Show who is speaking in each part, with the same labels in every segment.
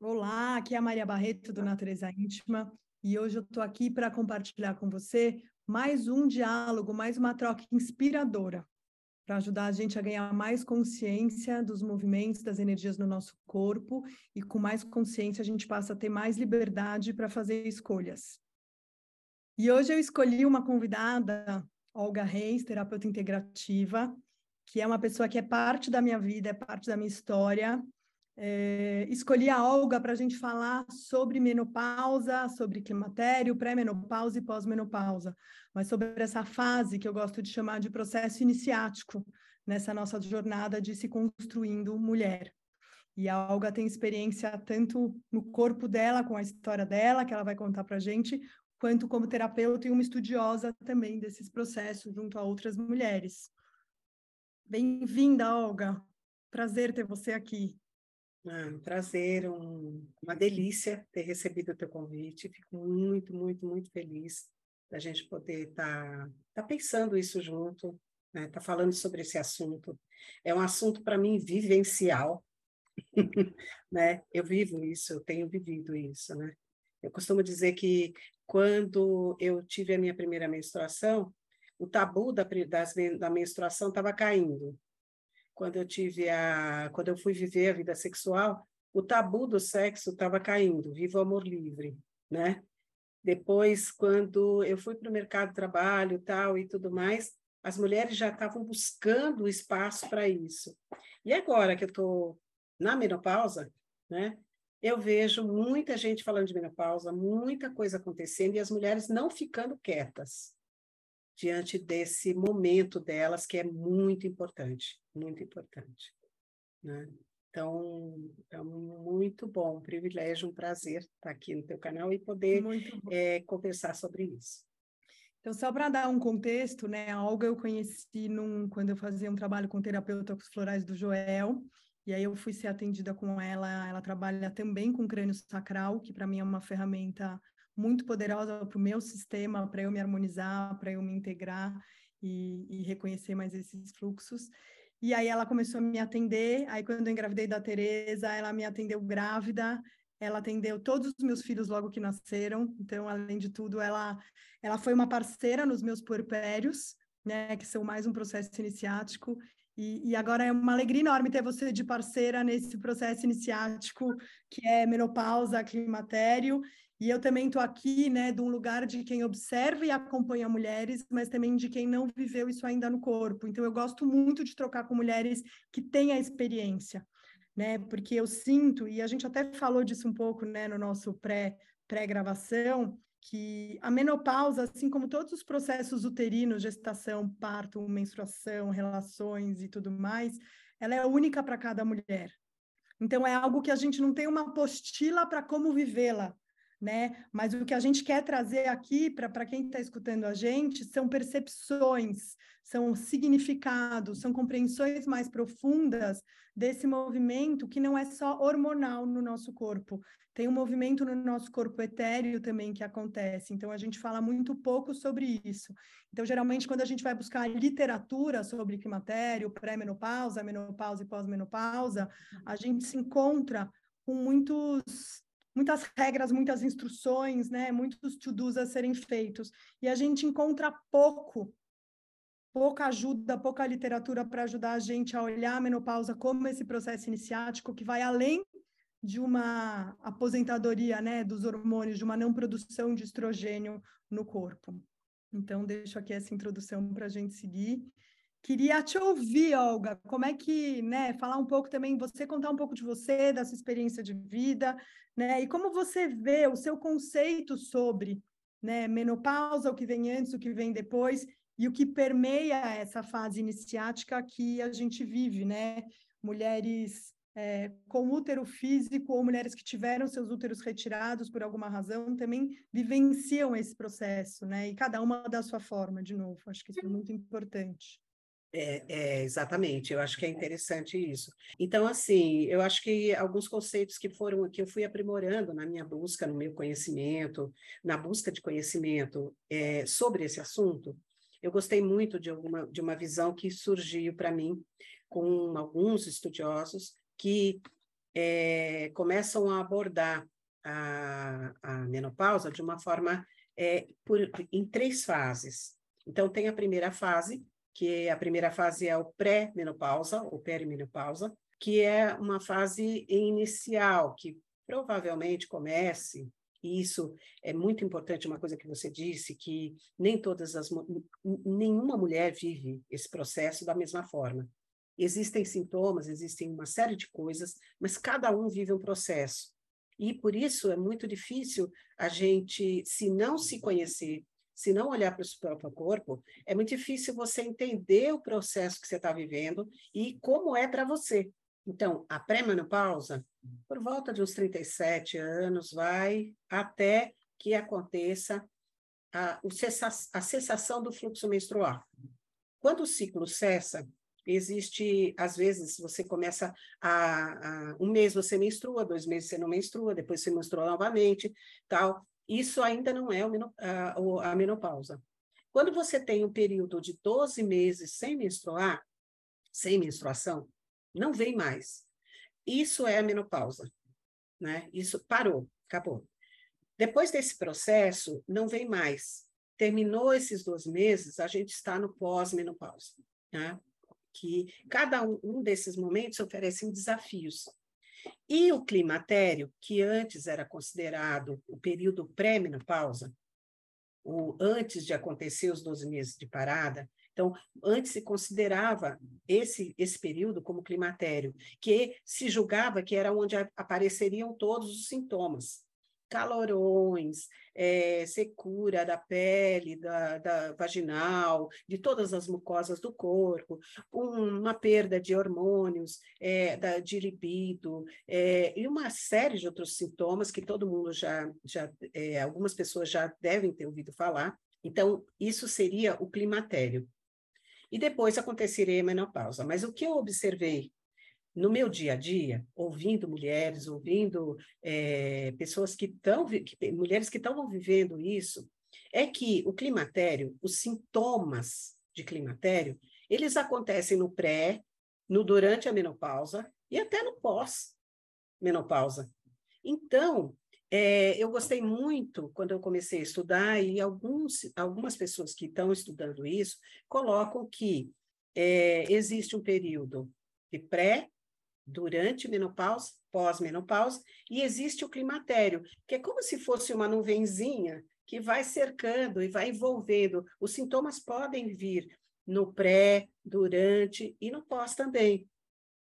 Speaker 1: Olá, aqui é a Maria Barreto do Natureza Íntima e hoje eu estou aqui para compartilhar com você mais um diálogo, mais uma troca inspiradora para ajudar a gente a ganhar mais consciência dos movimentos, das energias no nosso corpo e com mais consciência a gente passa a ter mais liberdade para fazer escolhas. E hoje eu escolhi uma convidada, Olga Reis, terapeuta integrativa, que é uma pessoa que é parte da minha vida, é parte da minha história é, escolhi a Olga para a gente falar sobre menopausa, sobre climatério, pré-menopausa e pós-menopausa, mas sobre essa fase que eu gosto de chamar de processo iniciático nessa nossa jornada de se construindo mulher. E a Olga tem experiência tanto no corpo dela, com a história dela, que ela vai contar para a gente, quanto como terapeuta e uma estudiosa também desses processos junto a outras mulheres. Bem-vinda, Olga. Prazer ter você aqui.
Speaker 2: Ah, um prazer, um, uma delícia ter recebido o teu convite. Fico muito, muito, muito feliz da gente poder estar tá, tá pensando isso junto, né? Tá falando sobre esse assunto. É um assunto para mim vivencial, né? Eu vivo isso, eu tenho vivido isso, né? Eu costumo dizer que quando eu tive a minha primeira menstruação, o tabu da, das, da menstruação estava caindo quando eu tive a, quando eu fui viver a vida sexual, o tabu do sexo estava caindo, viva o amor livre, né? Depois, quando eu fui para o mercado de trabalho, tal e tudo mais, as mulheres já estavam buscando espaço para isso. E agora que eu estou na menopausa, né? Eu vejo muita gente falando de menopausa, muita coisa acontecendo e as mulheres não ficando quietas diante desse momento delas que é muito importante, muito importante. Né? Então, é muito bom, um privilégio, um prazer estar aqui no teu canal e poder é, conversar sobre isso.
Speaker 1: Então, só para dar um contexto, né, a Olga eu conheci num, quando eu fazia um trabalho com terapeuta com os florais do Joel, e aí eu fui ser atendida com ela, ela trabalha também com crânio sacral, que para mim é uma ferramenta muito poderosa para o meu sistema, para eu me harmonizar, para eu me integrar e, e, reconhecer mais esses fluxos. E aí ela começou a me atender, aí quando eu engravidei da Tereza, ela me atendeu grávida, ela atendeu todos os meus filhos logo que nasceram, então, além de tudo, ela, ela foi uma parceira nos meus puerpérios, né, que são mais um processo iniciático, e, e, agora é uma alegria enorme ter você de parceira nesse processo iniciático, que é menopausa, climatério, e eu também estou aqui, né, de um lugar de quem observa e acompanha mulheres, mas também de quem não viveu isso ainda no corpo. Então, eu gosto muito de trocar com mulheres que têm a experiência, né, porque eu sinto, e a gente até falou disso um pouco, né, no nosso pré, pré-gravação, que a menopausa, assim como todos os processos uterinos, gestação, parto, menstruação, relações e tudo mais, ela é única para cada mulher. Então, é algo que a gente não tem uma apostila para como vivê-la, né? Mas o que a gente quer trazer aqui para quem está escutando a gente são percepções, são significados, são compreensões mais profundas desse movimento que não é só hormonal no nosso corpo. Tem um movimento no nosso corpo etéreo também que acontece. Então a gente fala muito pouco sobre isso. Então geralmente quando a gente vai buscar literatura sobre climatério, pré-menopausa, menopausa e pós-menopausa, a gente se encontra com muitos muitas regras, muitas instruções, né? Muitos to-dos a serem feitos. E a gente encontra pouco, pouca ajuda, pouca literatura para ajudar a gente a olhar a menopausa como esse processo iniciático que vai além de uma aposentadoria, né, dos hormônios, de uma não produção de estrogênio no corpo. Então, deixo aqui essa introdução para a gente seguir. Queria te ouvir, Olga, como é que, né, falar um pouco também, você contar um pouco de você, da sua experiência de vida, né, e como você vê o seu conceito sobre, né, menopausa, o que vem antes, o que vem depois, e o que permeia essa fase iniciática que a gente vive, né, mulheres é, com útero físico ou mulheres que tiveram seus úteros retirados por alguma razão também vivenciam esse processo, né, e cada uma da sua forma, de novo, acho que isso é muito importante.
Speaker 2: É, é, exatamente, eu acho que é interessante isso. Então, assim, eu acho que alguns conceitos que foram que eu fui aprimorando na minha busca, no meu conhecimento, na busca de conhecimento é, sobre esse assunto, eu gostei muito de, alguma, de uma visão que surgiu para mim com alguns estudiosos que é, começam a abordar a, a menopausa de uma forma é, por, em três fases. Então, tem a primeira fase, que a primeira fase é o pré-menopausa, ou perimenopausa, que é uma fase inicial, que provavelmente comece, e isso é muito importante, uma coisa que você disse, que nem todas as nenhuma mulher vive esse processo da mesma forma. Existem sintomas, existem uma série de coisas, mas cada um vive um processo. E por isso é muito difícil a gente, se não se conhecer, se não olhar para o seu próprio corpo, é muito difícil você entender o processo que você está vivendo e como é para você. Então, a pré-menopausa, por volta de uns 37 anos, vai até que aconteça a, a cessação do fluxo menstrual. Quando o ciclo cessa, existe, às vezes, você começa a, a, um mês você menstrua, dois meses você não menstrua, depois você menstrua novamente, tal. Isso ainda não é a, menopausa. Quando você tem um período de 12 meses sem menstruar, sem menstruação, não vem mais. Isso é a menopausa, né? Isso parou, acabou. Depois desse processo, não vem mais. Terminou esses 12 meses, a gente está no pós-menopausa, né? que cada um, um desses momentos oferecem desafios. E o climatério, que antes era considerado o período pré-menopausa, o antes de acontecer os 12 meses de parada, então, antes se considerava esse, esse período como climatério, que se julgava que era onde apareceriam todos os sintomas calorões, é, secura da pele, da, da, vaginal, de todas as mucosas do corpo, uma perda de hormônios, é, da, de libido, é, e uma série de outros sintomas que todo mundo já, já algumas pessoas já devem ter ouvido falar. Então, isso seria o climatério. E depois aconteceria a menopausa. Mas o que eu observei no meu dia a dia, ouvindo mulheres, ouvindo é, pessoas que estão, mulheres que estão vivendo isso, é que o climatério, os sintomas de climatério, eles acontecem no pré, no durante a menopausa e até no pós-menopausa. Então, é, eu gostei muito quando eu comecei a estudar, e alguns, algumas pessoas que estão estudando isso colocam que é, existe um período de pré, durante menopausa, pós-menopausa, e existe o climatério, que é como se fosse uma nuvenzinha que vai cercando e vai envolvendo. Os sintomas podem vir no pré, durante e no pós também,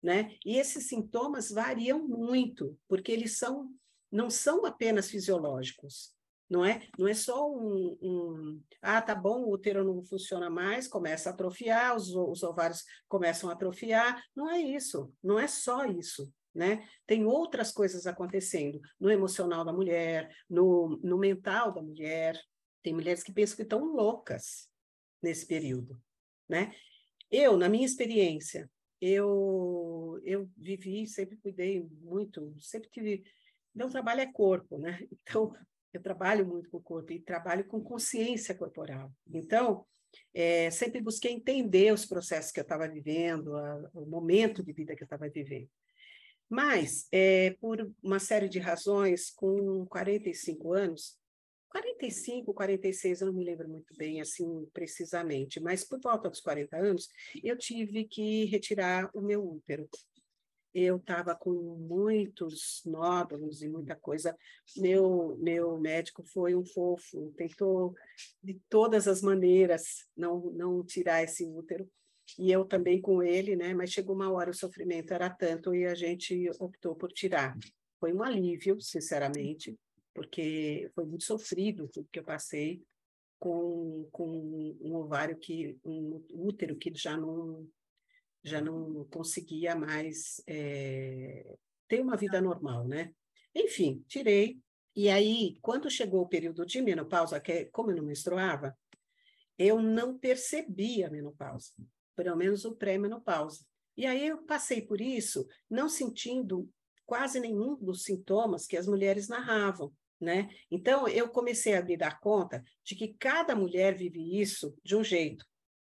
Speaker 2: né? E esses sintomas variam muito, porque eles são não são apenas fisiológicos não é? Não é só um, um, ah, tá bom, o útero não funciona mais, começa a atrofiar, os, os ovários começam a atrofiar, não é isso, não é só isso, né? Tem outras coisas acontecendo no emocional da mulher, no, no mental da mulher, tem mulheres que pensam que estão loucas nesse período, né? Eu, na minha experiência, eu, eu vivi, sempre cuidei muito, sempre tive... Meu trabalho é corpo, né? Então, eu trabalho muito com o corpo e trabalho com consciência corporal. Então, é, sempre busquei entender os processos que eu estava vivendo, a, o momento de vida que eu estava vivendo. Mas, é, por uma série de razões, com 45 anos, 45, 46, eu não me lembro muito bem, assim, precisamente, mas por volta dos 40 anos, eu tive que retirar o meu útero eu estava com muitos nódulos e muita coisa. Meu, meu médico foi um fofo, tentou de todas as maneiras não, não tirar esse útero. E eu também com ele, né? Mas chegou uma hora, o sofrimento era tanto e a gente optou por tirar. Foi um alívio, sinceramente, porque foi muito sofrido tudo que eu passei com, com um ovário que, um útero que já não já não conseguia mais é, ter uma vida normal, né? Enfim, tirei. E aí, quando chegou o período de menopausa, que é, como eu não menstruava, eu não percebia a menopausa, pelo menos o pré-menopausa. E aí eu passei por isso, não sentindo quase nenhum dos sintomas que as mulheres narravam, né? Então eu comecei a me dar conta de que cada mulher vive isso de um jeito.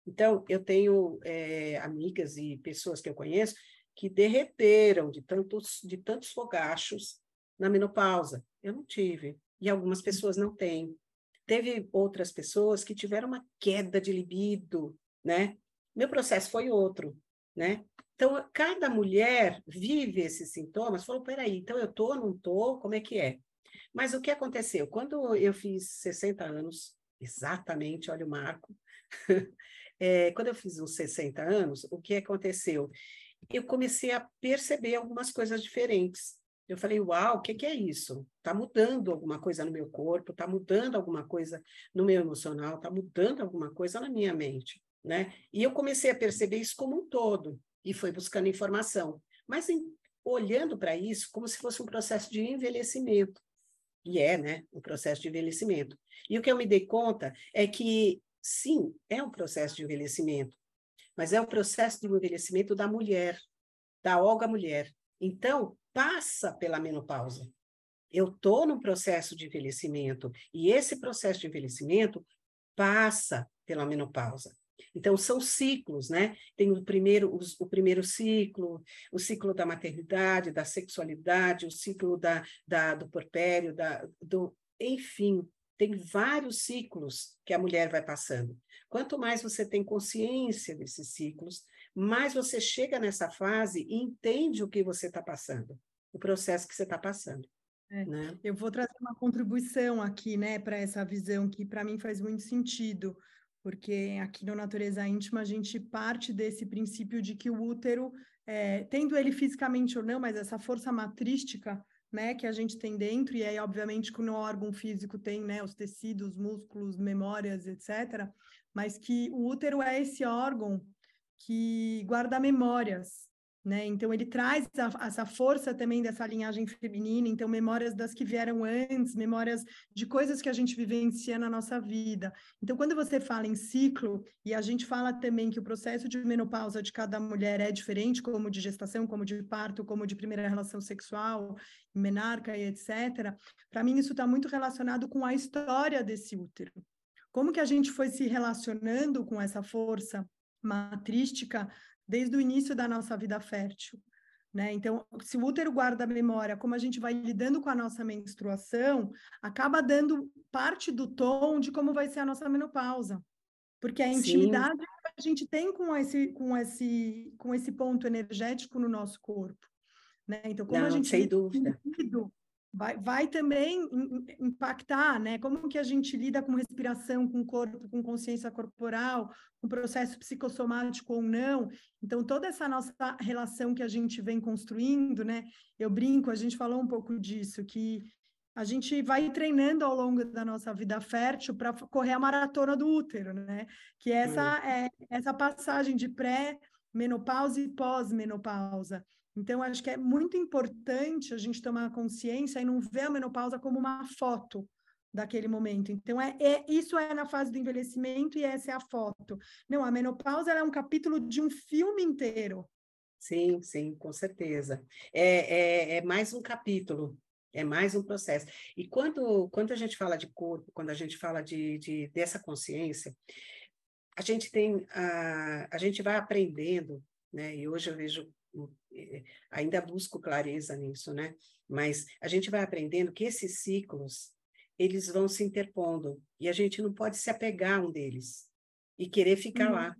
Speaker 2: Então, eu tenho é, amigas e pessoas que eu conheço que derreteram de tantos, de tantos fogachos na menopausa. Eu não tive. E algumas pessoas não têm. Teve outras pessoas que tiveram uma queda de libido, né? Meu processo foi outro, né? Então, cada mulher vive esses sintomas, falou, peraí, então eu tô, não tô, como é que é? Mas o que aconteceu? Quando eu fiz 60 anos, exatamente, olha o marco, é, quando eu fiz uns 60 anos, o que aconteceu? Eu comecei a perceber algumas coisas diferentes. Eu falei, uau, o que, que é isso? Está mudando alguma coisa no meu corpo, está mudando alguma coisa no meu emocional, está mudando alguma coisa na minha mente, né? E eu comecei a perceber isso como um todo e foi buscando informação. Mas em, olhando para isso como se fosse um processo de envelhecimento. E é, né? Um processo de envelhecimento. E o que eu me dei conta é que, sim, é um processo de envelhecimento, mas é o processo de envelhecimento da mulher, da Olga mulher. Então, passa pela menopausa. Eu estou num processo de envelhecimento e esse processo de envelhecimento passa pela menopausa. Então, são ciclos, né? Tem o primeiro, o, o, primeiro ciclo, o ciclo da maternidade, da sexualidade, o ciclo da, da, do porpério, da, do, enfim, tem vários ciclos que a mulher vai passando. Quanto mais você tem consciência desses ciclos, mais você chega nessa fase e entende o que você está passando o processo que você está passando.
Speaker 1: É, né? Eu vou trazer uma contribuição aqui, né, para essa visão que para mim faz muito sentido, porque aqui no Natureza Íntima a gente parte desse princípio de que o útero, é, tendo ele fisicamente ou não, mas essa força matrística, né, que a gente tem dentro, e aí, obviamente, que no órgão físico tem, né, os tecidos, músculos, memórias, etc., mas que o útero é esse órgão que guarda memórias, né? Então ele traz a, essa força também dessa linhagem feminina, então memórias das que vieram antes, memórias de coisas que a gente vivencia na nossa vida. Então quando você fala em ciclo e a gente fala também que o processo de menopausa de cada mulher é diferente, como de gestação, como de parto, como de primeira relação sexual, menarca e etc. Para mim isso está muito relacionado com a história desse útero. Como que a gente foi se relacionando com essa força matrística desde o início da nossa vida fértil. Né? Então, se o útero guarda a memória, como a gente vai lidando com a nossa menstruação, acaba dando parte do tom de como vai ser a nossa menopausa. Porque a intimidade Sim. que a gente tem com esse, com, esse, com esse ponto energético no nosso corpo. Né? Então, como
Speaker 2: Não,
Speaker 1: a gente
Speaker 2: sem dúvida
Speaker 1: vai, vai também impactar, né? Como que a gente lida com respiração, com corpo, com consciência corporal, com processo psicossomático ou não. Então, toda essa nossa relação que a gente vem construindo, né? Eu brinco, a gente falou um pouco disso, que a gente vai treinando ao longo da nossa vida fértil para correr a maratona do útero, né? Que essa é essa passagem de pré-menopausa e pós-menopausa. Então, acho que é muito importante a gente tomar consciência e não ver a menopausa como uma foto daquele momento. Então, é, é isso é na fase do envelhecimento e essa é a foto. Não, a menopausa é um capítulo de um filme inteiro.
Speaker 2: Sim, sim, com certeza. É, é, é mais um capítulo, é mais um processo. E quando, quando a gente fala de corpo, quando a gente fala de, de dessa consciência, a gente tem a, a gente vai aprendendo, né? E hoje eu vejo ainda busco clareza nisso, né? Mas a gente vai aprendendo que esses ciclos, eles vão se interpondo, e a gente não pode se apegar a um deles e querer ficar uhum. lá,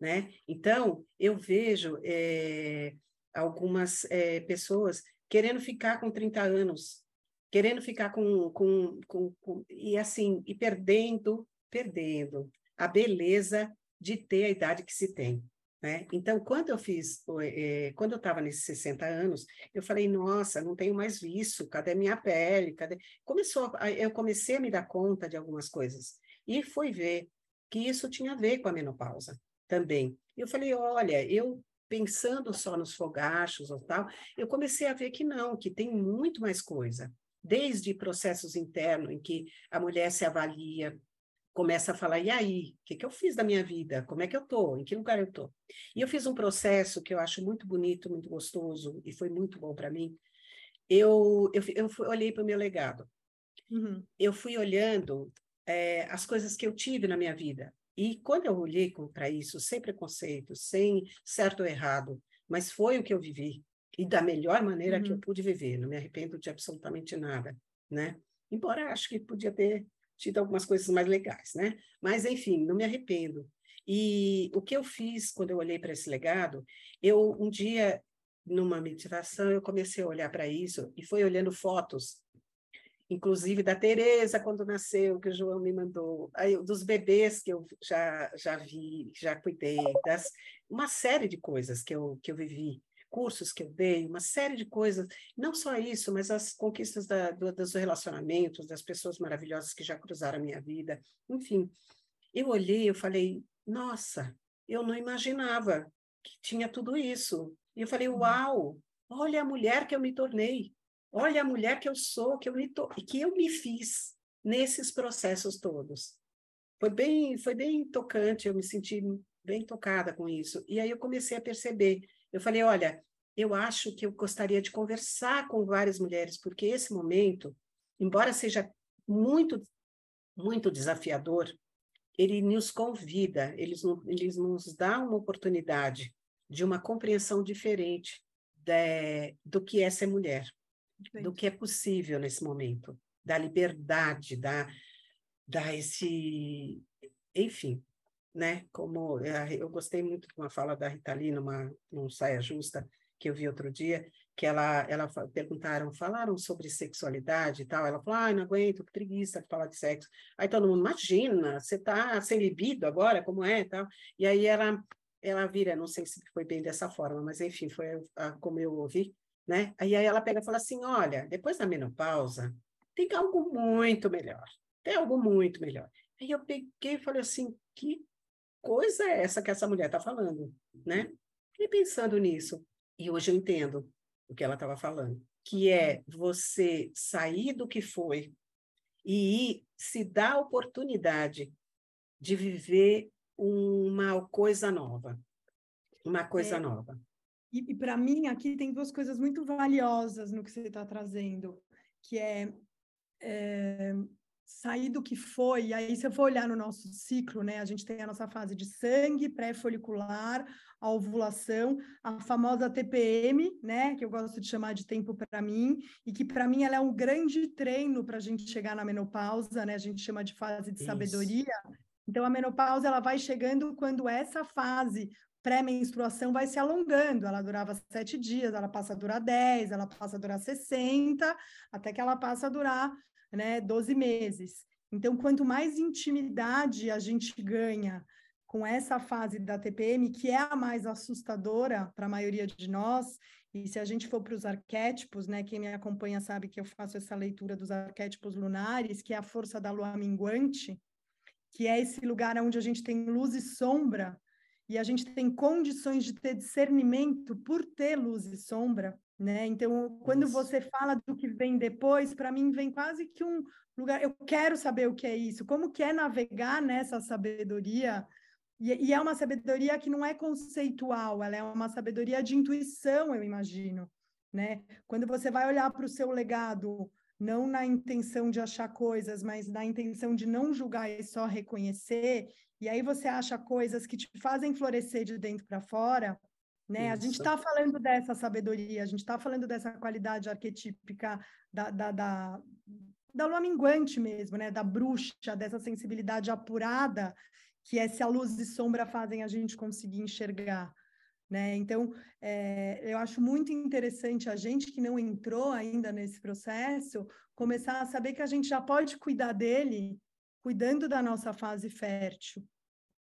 Speaker 2: né? Então, eu vejo é, algumas é, pessoas querendo ficar com 30 anos, querendo ficar com, com, com, com e assim, e perdendo, perdendo a beleza de ter a idade que se tem. Né? Então, quando eu fiz, é, quando eu estava nesses 60 anos, eu falei, nossa, não tenho mais vício, cadê minha pele? Cadê? Começou, eu comecei a me dar conta de algumas coisas e fui ver que isso tinha a ver com a menopausa também. Eu falei, olha, eu pensando só nos fogachos ou tal, eu comecei a ver que não, que tem muito mais coisa. Desde processos internos em que a mulher se avalia, começa a falar, e aí, o que, que eu fiz da minha vida? Como é que eu estou? Em que lugar eu estou? E eu fiz um processo que eu acho muito bonito, muito gostoso, e foi muito bom para mim. Eu, eu, eu fui, olhei para o meu legado. Uhum. Eu fui olhando é, as coisas que eu tive na minha vida. E quando eu olhei para isso, sem preconceito, sem certo ou errado, mas foi o que eu vivi e da melhor maneira uhum. que eu uhum. pude viver. Não me arrependo de absolutamente nada, né? Embora acho que podia ter tido algumas coisas mais legais, né? Mas enfim, não me arrependo. E o que eu fiz quando eu olhei para esse legado, eu um dia numa meditação eu comecei a olhar para isso e foi olhando fotos inclusive da Tereza quando nasceu, que o João me mandou, aí, dos bebês que eu já, já vi, já cuidei, das, uma série de coisas que eu, que eu vivi, cursos que eu dei, uma série de coisas, não só isso, mas as conquistas da, do, dos relacionamentos, das pessoas maravilhosas que já cruzaram a minha vida, enfim. Eu olhei, eu falei, nossa, eu não imaginava que tinha tudo isso. E eu falei, uhum. uau, olha a mulher que eu me tornei. Olha a mulher que eu sou, que eu me to... que eu me fiz nesses processos todos. Foi bem, foi bem tocante, eu me senti bem tocada com isso. E aí eu comecei a perceber. Eu falei, olha, eu acho que eu gostaria de conversar com várias mulheres, porque esse momento, embora seja muito muito desafiador, ele nos convida, ele, ele nos dá uma oportunidade de uma compreensão diferente de, do que é ser mulher do que é possível nesse momento, da liberdade, da, da esse, enfim, né? Como eh, eu gostei muito de uma fala da Rita Lee numa num saia justa que eu vi outro dia, que ela ela perguntaram, falaram sobre sexualidade e tal, ela falou, ah, não aguento, que preguiça de falar de sexo. Aí todo mundo, imagina, você tá sem libido agora, como é, tal. E aí ela ela vira, não sei se foi bem dessa forma, mas enfim, foi como eu ouvi, né? Aí ela pega e fala assim, olha, depois da menopausa, tem algo muito melhor, tem algo muito melhor. Aí eu peguei e falei assim, que coisa é essa que essa mulher está falando, né? E pensando nisso, e hoje eu entendo o que ela estava falando, que é você sair do que foi e se dar a oportunidade de viver uma coisa nova, uma coisa é, nova.
Speaker 1: E, e para mim, aqui tem duas coisas muito valiosas no que você está trazendo, que é, é, sair do que foi. E aí, se eu for olhar no nosso ciclo, né, a gente tem a nossa fase de sangue, pré-folicular, a ovulação, a famosa TPM, né, que eu gosto de chamar de tempo para mim, e que para mim ela é um grande treino para a gente chegar na menopausa, né, a gente chama de fase de Isso. sabedoria. Então, a menopausa ela vai chegando quando essa fase pré-menstruação vai se alongando. Ela durava sete dias, ela passa a durar dez, ela passa a durar 60, até que ela passa a durar né, 12 meses. Então, quanto mais intimidade a gente ganha com essa fase da TPM, que é a mais assustadora para a maioria de nós, e se a gente for para os arquétipos, né, quem me acompanha sabe que eu faço essa leitura dos arquétipos lunares, que é a força da lua minguante, que é esse lugar onde a gente tem luz e sombra, e a gente tem condições de ter discernimento por ter luz e sombra, né? Então, quando você fala do que vem depois, para mim vem quase que um lugar. Eu quero saber o que é isso, como que é navegar nessa sabedoria. E, e é uma sabedoria que não é conceitual, ela é uma sabedoria de intuição, eu imagino, né? Quando você vai olhar para o seu legado, não na intenção de achar coisas, mas na intenção de não julgar e só reconhecer, e aí você acha coisas que te fazem florescer de dentro para fora, né? A gente está falando dessa sabedoria, a gente está falando dessa qualidade arquetípica da, da, da, da lua minguante mesmo, né? Da bruxa, dessa sensibilidade apurada, que é se a luz e sombra fazem a gente conseguir enxergar. Né? Então, é, eu acho muito interessante a gente que não entrou ainda nesse processo começar a saber que a gente já pode cuidar dele cuidando da nossa fase fértil,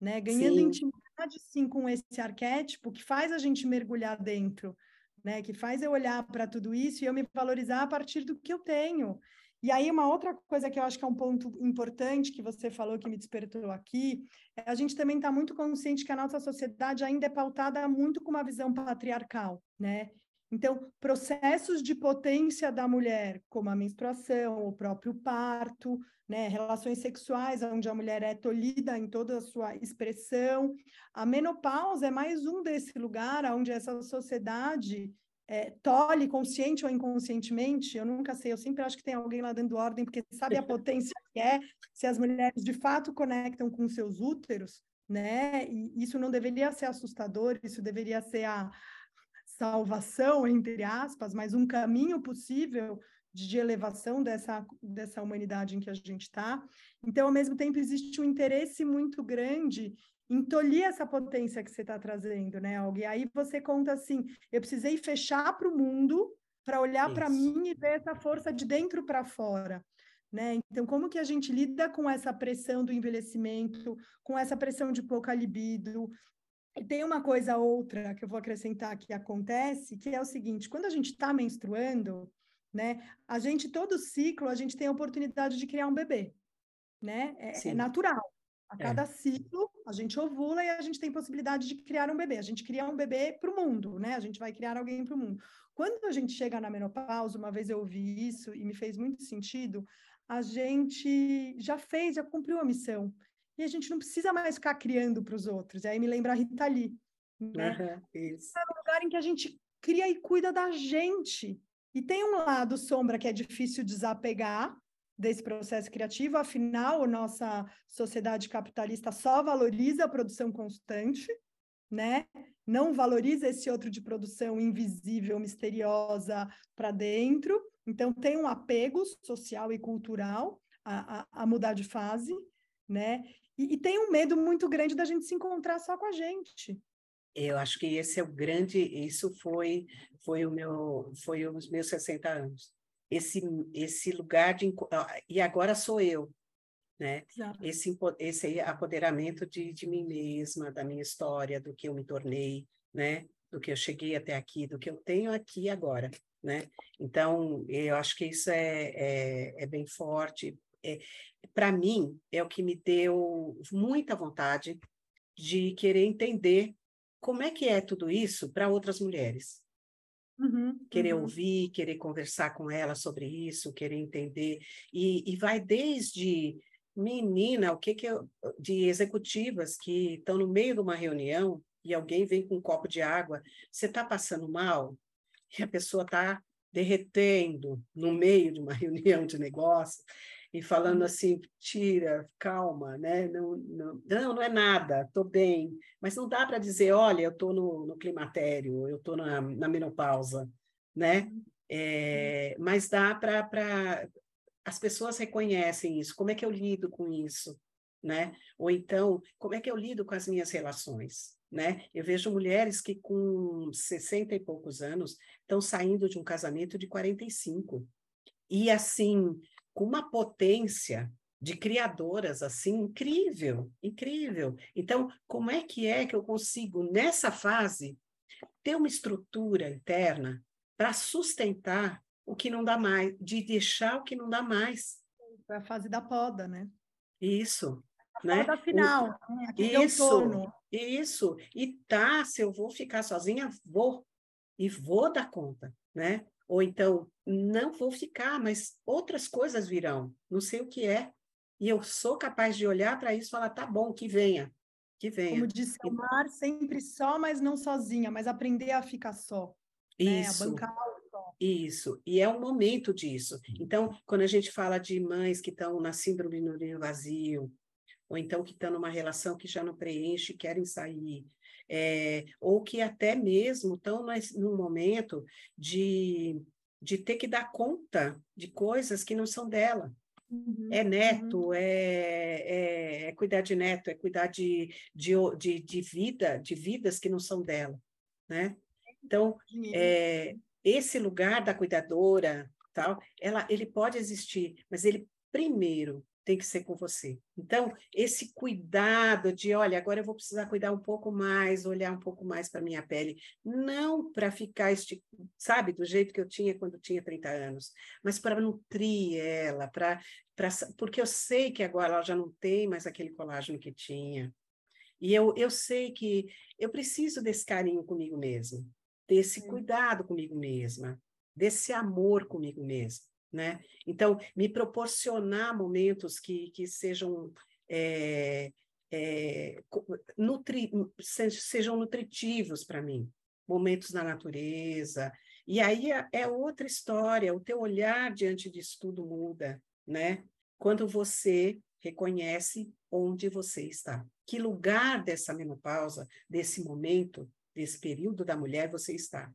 Speaker 1: né? Ganhando sim. intimidade sim com esse arquétipo que faz a gente mergulhar dentro, né? Que faz eu olhar para tudo isso e eu me valorizar a partir do que eu tenho. E aí uma outra coisa que eu acho que é um ponto importante que você falou que me despertou aqui, é a gente também está muito consciente que a nossa sociedade ainda é pautada muito com uma visão patriarcal, né? Então, processos de potência da mulher, como a menstruação, o próprio parto, né, relações sexuais, onde a mulher é tolhida em toda a sua expressão. A menopausa é mais um desse lugar onde essa sociedade é, tolhe, consciente ou inconscientemente, eu nunca sei, eu sempre acho que tem alguém lá dando ordem, porque sabe a potência que é, se as mulheres de fato conectam com seus úteros, né, e isso não deveria ser assustador, isso deveria ser a, salvação, entre aspas, mas um caminho possível de elevação dessa, dessa humanidade em que a gente está. Então, ao mesmo tempo, existe um interesse muito grande em tolir essa potência que você está trazendo, né, Olga? E aí você conta assim: eu precisei fechar para o mundo para olhar para mim e ver essa força de dentro para fora. Né? Então, como que a gente lida com essa pressão do envelhecimento, com essa pressão de pouca libido? Tem uma coisa outra que eu vou acrescentar que acontece, que é o seguinte: quando a gente está menstruando, né, a gente, todo ciclo, a gente tem a oportunidade de criar um bebê. Né? É, é natural. A é. cada ciclo, a gente ovula e a gente tem possibilidade de criar um bebê. A gente cria um bebê para o mundo, né? A gente vai criar alguém para o mundo. Quando a gente chega na menopausa, uma vez eu ouvi isso e me fez muito sentido, a gente já fez, já cumpriu a missão. E a gente não precisa mais ficar criando para os outros. E aí me lembra a Rita Lee. Né? Uhum. É um lugar em que a gente cria e cuida da gente. E tem um lado sombra que é difícil desapegar desse processo criativo, afinal, a nossa sociedade capitalista só valoriza a produção constante, né? Não valoriza esse outro de produção invisível, misteriosa para dentro. Então, tem um apego social e cultural a, a, a mudar de fase, né? E, e, tem um medo muito grande da gente se encontrar só com a gente.
Speaker 2: Eu acho que esse é o grande, isso foi foi o meu foi os meus 60 anos. Esse esse lugar de e agora sou eu, né? Exato. Esse esse apoderamento de, de mim mesma, da minha história, do que eu me tornei, né? Do que eu cheguei até aqui, do que eu tenho aqui agora né? Então, eu acho que isso é, é, é bem forte. É, Para mim, é o que me deu muita vontade de querer entender como é que é tudo isso para outras mulheres. Uhum, querer uhum. ouvir, querer conversar com elas sobre isso, querer entender. E, e vai desde menina, o que que eu, de executivas que estão no meio de uma reunião e alguém vem com um copo de água, você está passando mal? e a pessoa está derretendo no meio de uma reunião de negócio e falando uhum. assim, tira, calma, né? Não, não, não, não é nada, estou bem. Mas não dá para dizer, olha, eu estou no, no climatério, eu estou na, na menopausa, né? É, mas dá para... As pessoas reconhecem isso. Como é que eu lido com isso? Né? Ou então, como é que eu lido com as minhas relações? né? Eu vejo mulheres que com 60 e poucos anos estão saindo de um casamento de 45. E assim, com uma potência de criadoras assim incrível, incrível. Então, como é que é que eu consigo nessa fase ter uma estrutura interna para sustentar o que não dá mais, de deixar o que não dá mais?
Speaker 1: É a fase da poda, né?
Speaker 2: Isso.
Speaker 1: A né? poda final, o...
Speaker 2: né? Isso. Isso. E tá, se eu vou ficar sozinha, vou. E vou dar conta, né? Ou então, não vou ficar, mas outras coisas virão. Não sei o que é. E eu sou capaz de olhar para isso e falar, tá bom, que venha. Que venha.
Speaker 1: Como disse o Mar, sempre só, mas não sozinha, mas aprender a ficar só.
Speaker 2: Isso. Né? A bancar só. Isso. E é um momento disso. Então, quando a gente fala de mães que estão na síndrome do ninho vazio, ou então que estão numa relação que já não preenche, querem sair, é, ou que até mesmo estão num momento de, de ter que dar conta de coisas que não são dela. Uhum, é neto, uhum. é, é, é, cuidar de neto, é cuidar de, de, de, de, vida, de vidas que não são dela, né? Então, é, esse lugar da cuidadora, tal, ela, ele pode existir, mas ele primeiro tem que ser com você. Então, esse cuidado de, olha, agora eu vou precisar cuidar um pouco mais, olhar um pouco mais para minha pele, não para ficar, este, sabe, do jeito que eu tinha quando tinha 30 anos, mas para nutrir ela, para, para, porque eu sei que agora ela já não tem mais aquele colágeno que tinha. E eu, eu sei que eu preciso desse carinho comigo mesmo, desse cuidado comigo mesma, desse amor comigo mesma né? Então, me proporcionar momentos que, que sejam é, é, nutri, sejam nutritivos para mim, momentos na natureza. E aí é, é outra história, o teu olhar diante disso tudo muda, né? Quando você reconhece onde você está. Que lugar dessa menopausa, desse momento, desse período da mulher você está?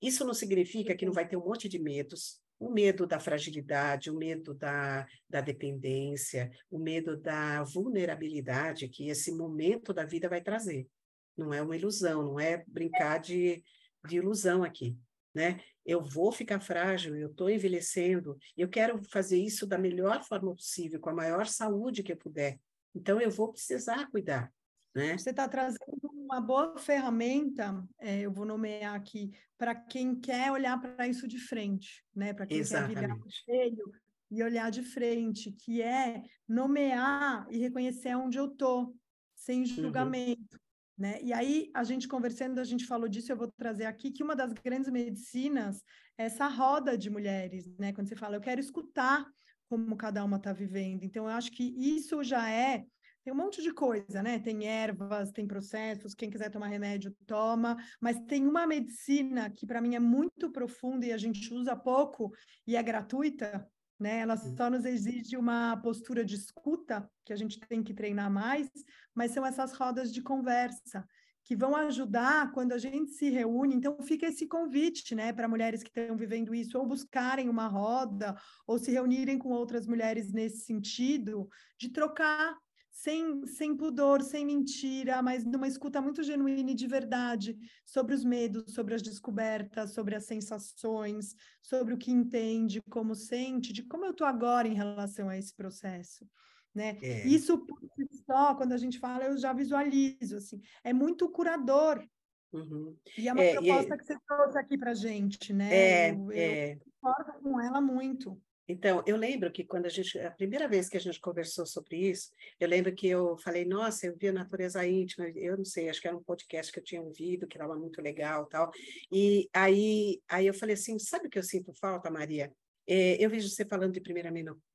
Speaker 2: Isso não significa que não vai ter um monte de medos, o medo da fragilidade, o medo da, da dependência, o medo da vulnerabilidade que esse momento da vida vai trazer. Não é uma ilusão, não é brincar de, de ilusão aqui, né? Eu vou ficar frágil, eu estou envelhecendo, eu quero fazer isso da melhor forma possível, com a maior saúde que eu puder. Então, eu vou precisar cuidar. Né?
Speaker 1: Você está trazendo uma boa ferramenta, é, eu vou nomear aqui, para quem quer olhar para isso de frente, né? Para quem Exatamente. quer virar o espelho e olhar de frente, que é nomear e reconhecer onde eu estou, sem uhum. julgamento. Uhum. Né? E aí, a gente conversando, a gente falou disso, eu vou trazer aqui que uma das grandes medicinas é essa roda de mulheres, né? Quando você fala, eu quero escutar como cada uma está vivendo. Então, eu acho que isso já é tem um monte de coisa, né? Tem ervas, tem processos, quem quiser tomar remédio, toma, mas tem uma medicina que para mim é muito profunda e a gente usa pouco e é gratuita, né? Ela só nos exige uma postura de escuta, que a gente tem que treinar mais, mas são essas rodas de conversa que vão ajudar quando a gente se reúne. Então, fica esse convite, né, para mulheres que estão vivendo isso, ou buscarem uma roda, ou se reunirem com outras mulheres nesse sentido, de trocar sem, sem pudor, sem mentira, mas numa escuta muito genuína e de verdade sobre os medos, sobre as descobertas, sobre as sensações, sobre o que entende, como sente, de como eu estou agora em relação a esse processo. Né? É. Isso por si só, quando a gente fala, eu já visualizo, assim, é muito curador. Uhum. E é uma é, proposta é... que você trouxe aqui para gente, né?
Speaker 2: É, eu, eu
Speaker 1: é. concordo com ela muito.
Speaker 2: Então, eu lembro que quando a gente, a primeira vez que a gente conversou sobre isso, eu lembro que eu falei, nossa, eu vi a natureza íntima, eu não sei, acho que era um podcast que eu tinha ouvido, que estava muito legal tal. E aí, aí eu falei assim, sabe o que eu sinto falta, Maria? É, eu vejo você falando de primeira,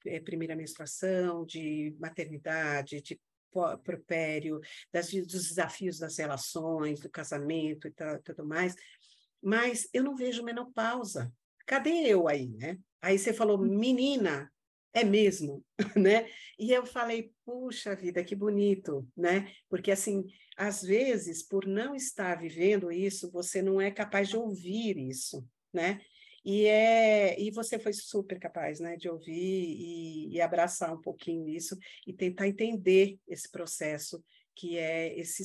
Speaker 2: é, primeira menstruação, de maternidade, de propério, das, dos desafios das relações, do casamento e tudo mais, mas eu não vejo menopausa. Cadê eu aí, né? Aí você falou, hum. menina, é mesmo, né? E eu falei, puxa vida, que bonito, né? Porque assim, às vezes, por não estar vivendo isso, você não é capaz de ouvir isso, né? E é e você foi super capaz, né, de ouvir e, e abraçar um pouquinho isso e tentar entender esse processo que é esse,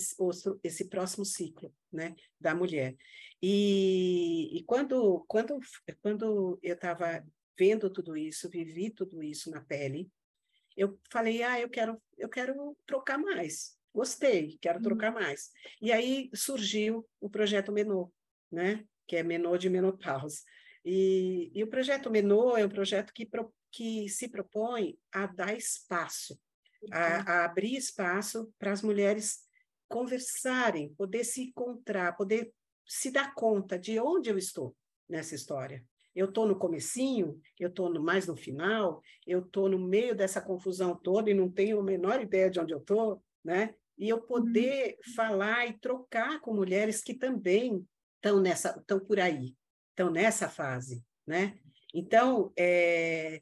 Speaker 2: esse próximo ciclo, né, da mulher. E, e quando, quando, quando eu estava vendo tudo isso, vivi tudo isso na pele, eu falei, ah, eu quero, eu quero trocar mais. Gostei, quero uhum. trocar mais. E aí surgiu o projeto Menô, né? Que é Menô de menopausa. E, e o projeto Menô é um projeto que, pro, que se propõe a dar espaço, a, a abrir espaço para as mulheres conversarem, poder se encontrar, poder se dar conta de onde eu estou nessa história, eu estou no comecinho, eu estou mais no final, eu estou no meio dessa confusão toda e não tenho a menor ideia de onde eu estou, né? E eu poder uhum. falar e trocar com mulheres que também estão nessa, estão por aí, estão nessa fase, né? Então, é,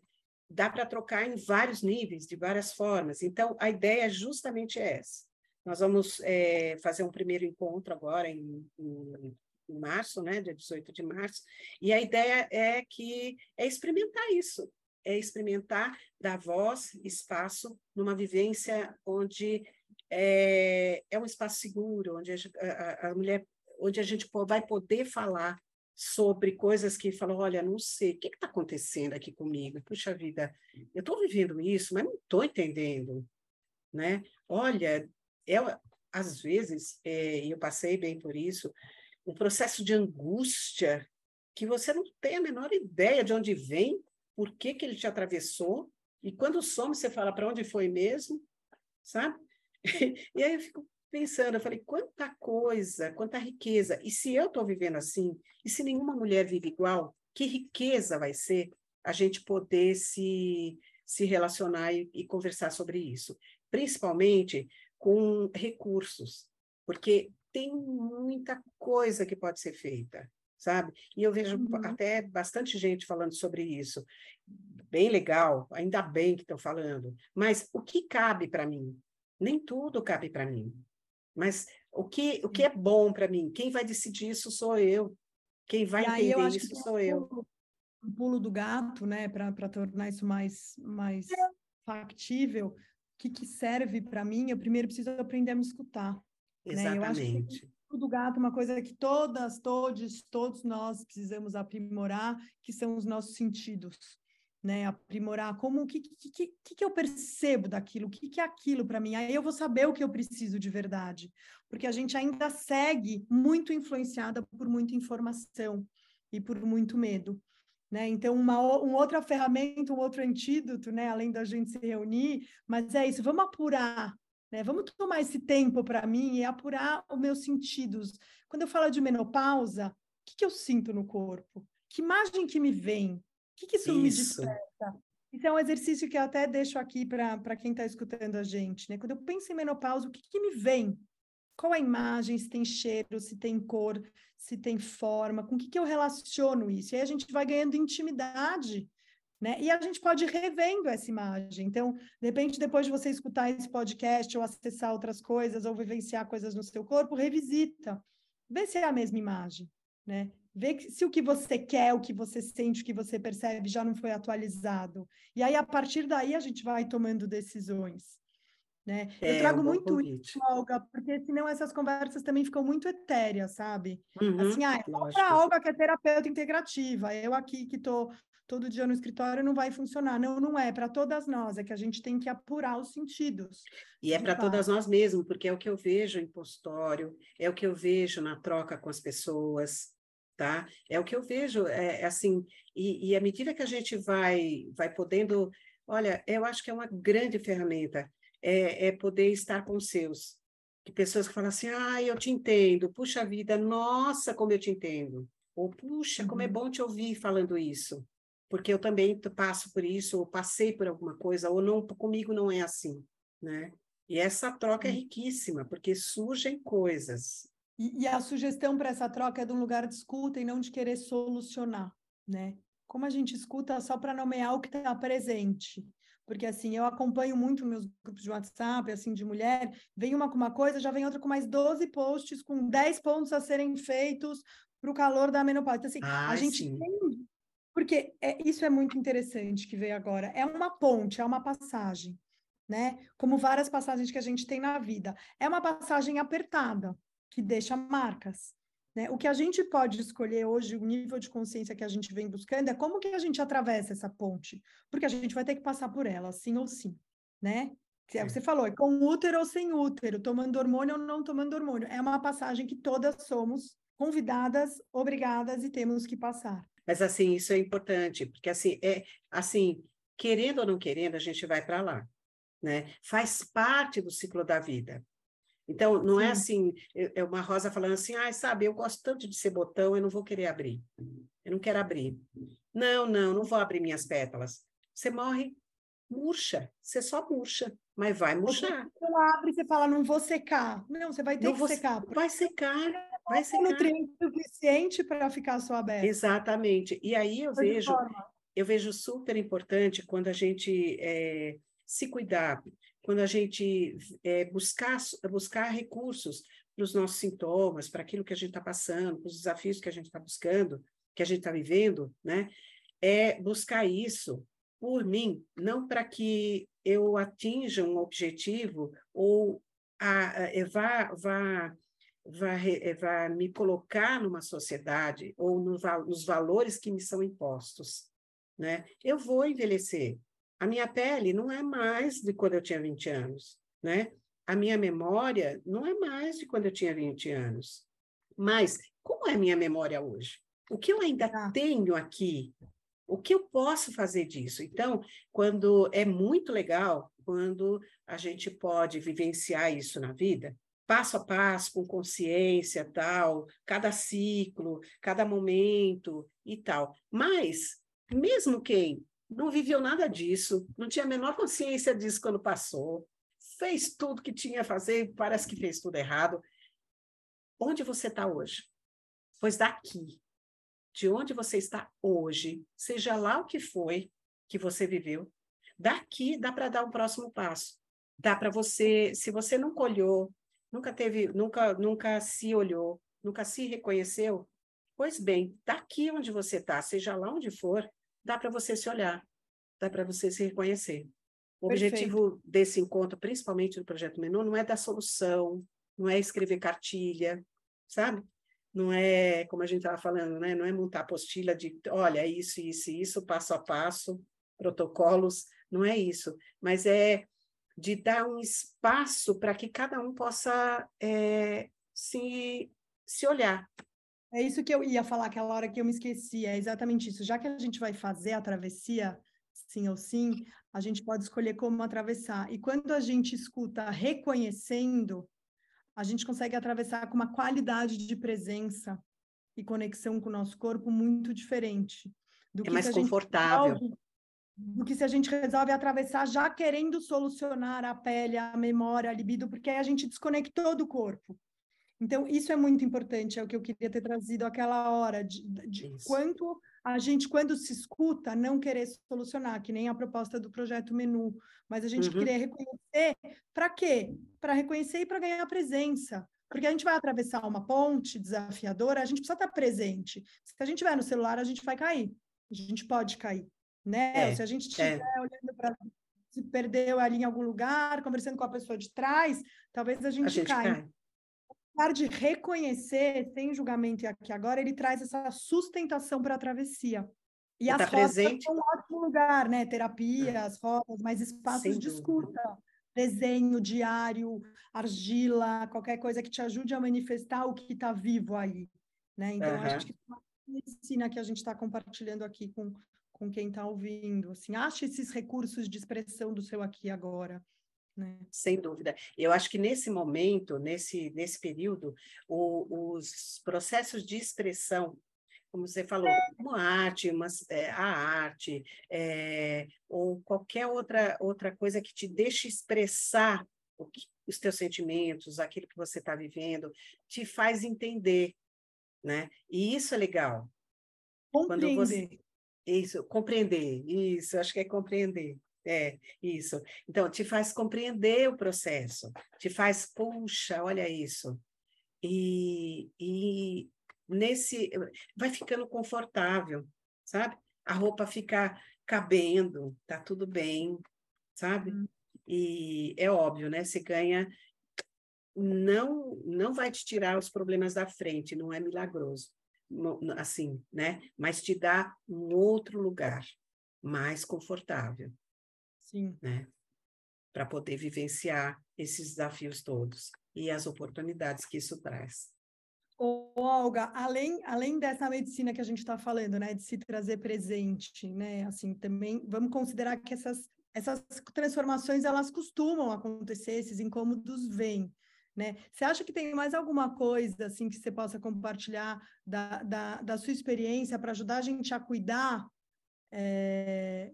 Speaker 2: dá para trocar em vários níveis, de várias formas. Então, a ideia é justamente essa. Nós vamos é, fazer um primeiro encontro agora em, em em março, né, dia 18 de março, e a ideia é que é experimentar isso, é experimentar dar voz, espaço numa vivência onde é, é um espaço seguro, onde a, a, a mulher, onde a gente vai poder falar sobre coisas que falam, olha, não sei, o que está acontecendo aqui comigo? Puxa vida, eu estou vivendo isso, mas não estou entendendo, né? Olha, eu, às vezes, é, eu passei bem por isso, um processo de angústia que você não tem a menor ideia de onde vem, por que, que ele te atravessou, e quando some, você fala para onde foi mesmo, sabe? E aí eu fico pensando, eu falei, quanta coisa, quanta riqueza, e se eu estou vivendo assim, e se nenhuma mulher vive igual, que riqueza vai ser a gente poder se, se relacionar e, e conversar sobre isso, principalmente com recursos, porque tem muita coisa que pode ser feita, sabe? E eu vejo uhum. até bastante gente falando sobre isso. Bem legal, ainda bem que estão falando. Mas o que cabe para mim? Nem tudo cabe para mim. Mas o que, o que é bom para mim? Quem vai decidir isso sou eu. Quem vai
Speaker 1: e
Speaker 2: entender isso sou eu.
Speaker 1: O pulo do gato, né, para tornar isso mais, mais factível, o que, que serve para mim? Eu primeiro preciso aprender a me escutar.
Speaker 2: Exatamente. Né? Acho
Speaker 1: que do gato, uma coisa que todas, todos, todos nós precisamos aprimorar, que são os nossos sentidos, né? Aprimorar como o que, que, que, que eu percebo daquilo, o que, que é aquilo para mim. Aí eu vou saber o que eu preciso de verdade, porque a gente ainda segue muito influenciada por muita informação e por muito medo. Né? Então, uma, uma outra ferramenta, um outro antídoto, né? além da gente se reunir, mas é isso, vamos apurar né? Vamos tomar esse tempo para mim e apurar os meus sentidos. Quando eu falo de menopausa, o que, que eu sinto no corpo? Que imagem que me vem? O que, que isso, isso. me desperta? Isso é um exercício que eu até deixo aqui para quem está escutando a gente. Né? Quando eu penso em menopausa, o que, que me vem? Qual a imagem? Se tem cheiro, se tem cor, se tem forma, com o que, que eu relaciono isso? E aí a gente vai ganhando intimidade né? E a gente pode ir revendo essa imagem. Então, de repente, depois de você escutar esse podcast ou acessar outras coisas ou vivenciar coisas no seu corpo, revisita. Vê se é a mesma imagem, né? Vê se o que você quer, o que você sente, o que você percebe já não foi atualizado. E aí, a partir daí, a gente vai tomando decisões. Né? É, eu trago um muito convite. isso, Olga, porque senão essas conversas também ficam muito etéreas, sabe? Uhum, assim, ah, é para Olga que é terapeuta integrativa, eu aqui que estou todo dia no escritório não vai funcionar. Não, não é para todas nós, é que a gente tem que apurar os sentidos.
Speaker 2: E é para todas nós mesmo, porque é o que eu vejo em postório, é o que eu vejo na troca com as pessoas, tá? É o que eu vejo, é, é assim, e, e à medida que a gente vai, vai podendo, olha, eu acho que é uma grande ferramenta, é, é poder estar com os seus. Que pessoas que falam assim, ah, eu te entendo, puxa vida, nossa, como eu te entendo. Ou, puxa, como é uhum. bom te ouvir falando isso porque eu também passo por isso, ou passei por alguma coisa, ou não comigo não é assim, né? E essa troca é riquíssima, porque surgem coisas.
Speaker 1: E, e a sugestão para essa troca é de um lugar de escuta e não de querer solucionar, né? Como a gente escuta só para nomear o que está presente. Porque, assim, eu acompanho muito meus grupos de WhatsApp, assim, de mulher, vem uma com uma coisa, já vem outra com mais 12 posts, com 10 pontos a serem feitos para o calor da menopausa. Então, assim, ah, a gente sim. tem porque é, isso é muito interessante que veio agora. É uma ponte, é uma passagem, né? Como várias passagens que a gente tem na vida. É uma passagem apertada, que deixa marcas. Né? O que a gente pode escolher hoje, o nível de consciência que a gente vem buscando, é como que a gente atravessa essa ponte. Porque a gente vai ter que passar por ela, sim ou sim, né? É você falou, é com útero ou sem útero, tomando hormônio ou não tomando hormônio. É uma passagem que todas somos convidadas, obrigadas e temos que passar.
Speaker 2: Mas assim, isso é importante, porque assim, é assim, querendo ou não querendo, a gente vai para lá, né? Faz parte do ciclo da vida. Então, não é Sim. é assim, é uma rosa falando assim, ah, sabe, eu gosto tanto de ser botão, eu não vou querer abrir. Eu não quero abrir. Não, não, não vou abrir minhas pétalas. Você morre, murcha. Você só murcha, mas vai murchar.
Speaker 1: Você abre, você fala, não vou secar. Não, você vai ter não que vou, secar.
Speaker 2: Vai secar vai ser
Speaker 1: nutriente suficiente para ficar só aberto.
Speaker 2: Exatamente. E aí eu vejo, eu vejo super importante quando a gente é, se cuidar, quando a gente é, buscar, buscar recursos para os nossos sintomas, para aquilo que a gente está passando, para os desafios que a gente está buscando, que a gente está vivendo, né? É buscar isso por mim, não para que eu atinja um objetivo ou a, a, vá, vá vai, eh, vai me colocar numa sociedade ou no, nos valores que me são impostos, né? Eu vou envelhecer. A minha pele não é mais de quando eu tinha 20 anos, né? A minha memória não é mais de quando eu tinha 20 anos. Mas como é a minha memória hoje? O que eu ainda ah. tenho aqui? O que eu posso fazer disso? Então, quando é muito legal quando a gente pode vivenciar isso na vida, passo a passo, com consciência, tal, cada ciclo, cada momento e tal. Mas, mesmo quem não viveu nada disso, não tinha a menor consciência disso quando passou, fez tudo que tinha a fazer, parece que fez tudo errado. Onde você está hoje? Pois daqui, de onde você está hoje, seja lá o que foi que você viveu, daqui dá para dar um próximo passo. Dá para você, se você não colheu nunca teve, nunca, nunca se olhou, nunca se reconheceu, Pois bem, daqui onde você está, seja lá onde for, dá para você se olhar, dá para você se reconhecer. O Perfeito. objetivo desse encontro, principalmente do projeto Menu, não é dar solução, não é escrever cartilha, sabe? Não é, como a gente estava falando, né? não é montar apostila de, olha, isso, isso, isso, passo a passo, protocolos, não é isso, mas é de dar um espaço para que cada um possa é, se, se olhar,
Speaker 1: é isso que eu ia falar aquela hora que eu me esqueci, é exatamente isso. Já que a gente vai fazer a travessia, sim ou sim, a gente pode escolher como atravessar. E quando a gente escuta reconhecendo, a gente consegue atravessar com uma qualidade de presença e conexão com o nosso corpo muito diferente.
Speaker 2: Do é que mais confortável.
Speaker 1: Resolve, do que se a gente resolve atravessar já querendo solucionar a pele, a memória, a libido, porque aí a gente desconectou do corpo. Então, isso é muito importante, é o que eu queria ter trazido aquela hora, de, de quanto a gente, quando se escuta, não querer solucionar, que nem a proposta do projeto Menu, mas a gente uhum. querer reconhecer, para quê? Para reconhecer e para ganhar presença. Porque a gente vai atravessar uma ponte desafiadora, a gente precisa estar presente. Se a gente estiver no celular, a gente vai cair. A gente pode cair, né? É, se a gente estiver é. olhando para se perdeu ali em algum lugar, conversando com a pessoa de trás, talvez a gente, a gente caia. Cai apesar de reconhecer, sem julgamento aqui agora, ele traz essa sustentação para a travessia. E as tá rodas presente. são um ótimo lugar, né? Terapia, é. as rodas, mas espaços de escuta. Desenho, diário, argila, qualquer coisa que te ajude a manifestar o que está vivo aí. Né? Então, uhum. acho que é uma medicina que a gente está compartilhando aqui com, com quem está ouvindo. Assim, ache esses recursos de expressão do seu aqui e agora. Né?
Speaker 2: Sem dúvida. Eu acho que nesse momento, nesse, nesse período, o, os processos de expressão, como você falou, como a arte, uma, é, a arte, é, ou qualquer outra, outra coisa que te deixe expressar que, os teus sentimentos, aquilo que você está vivendo, te faz entender, né? E isso é legal.
Speaker 1: Compreender. Quando você,
Speaker 2: isso, compreender, isso, acho que é compreender. É, isso. Então, te faz compreender o processo, te faz, puxa, olha isso. E, e nesse. Vai ficando confortável, sabe? A roupa fica cabendo, tá tudo bem, sabe? Hum. E é óbvio, né? Você ganha. Não, não vai te tirar os problemas da frente, não é milagroso, assim, né? Mas te dá um outro lugar mais confortável.
Speaker 1: Sim.
Speaker 2: Né? Para poder vivenciar esses desafios todos e as oportunidades que isso traz.
Speaker 1: Ô, Olga, além, além dessa medicina que a gente está falando, né, de se trazer presente, né, assim, também vamos considerar que essas, essas transformações, elas costumam acontecer, esses incômodos vêm, né? Você acha que tem mais alguma coisa, assim, que você possa compartilhar da, da, da sua experiência para ajudar a gente a cuidar é,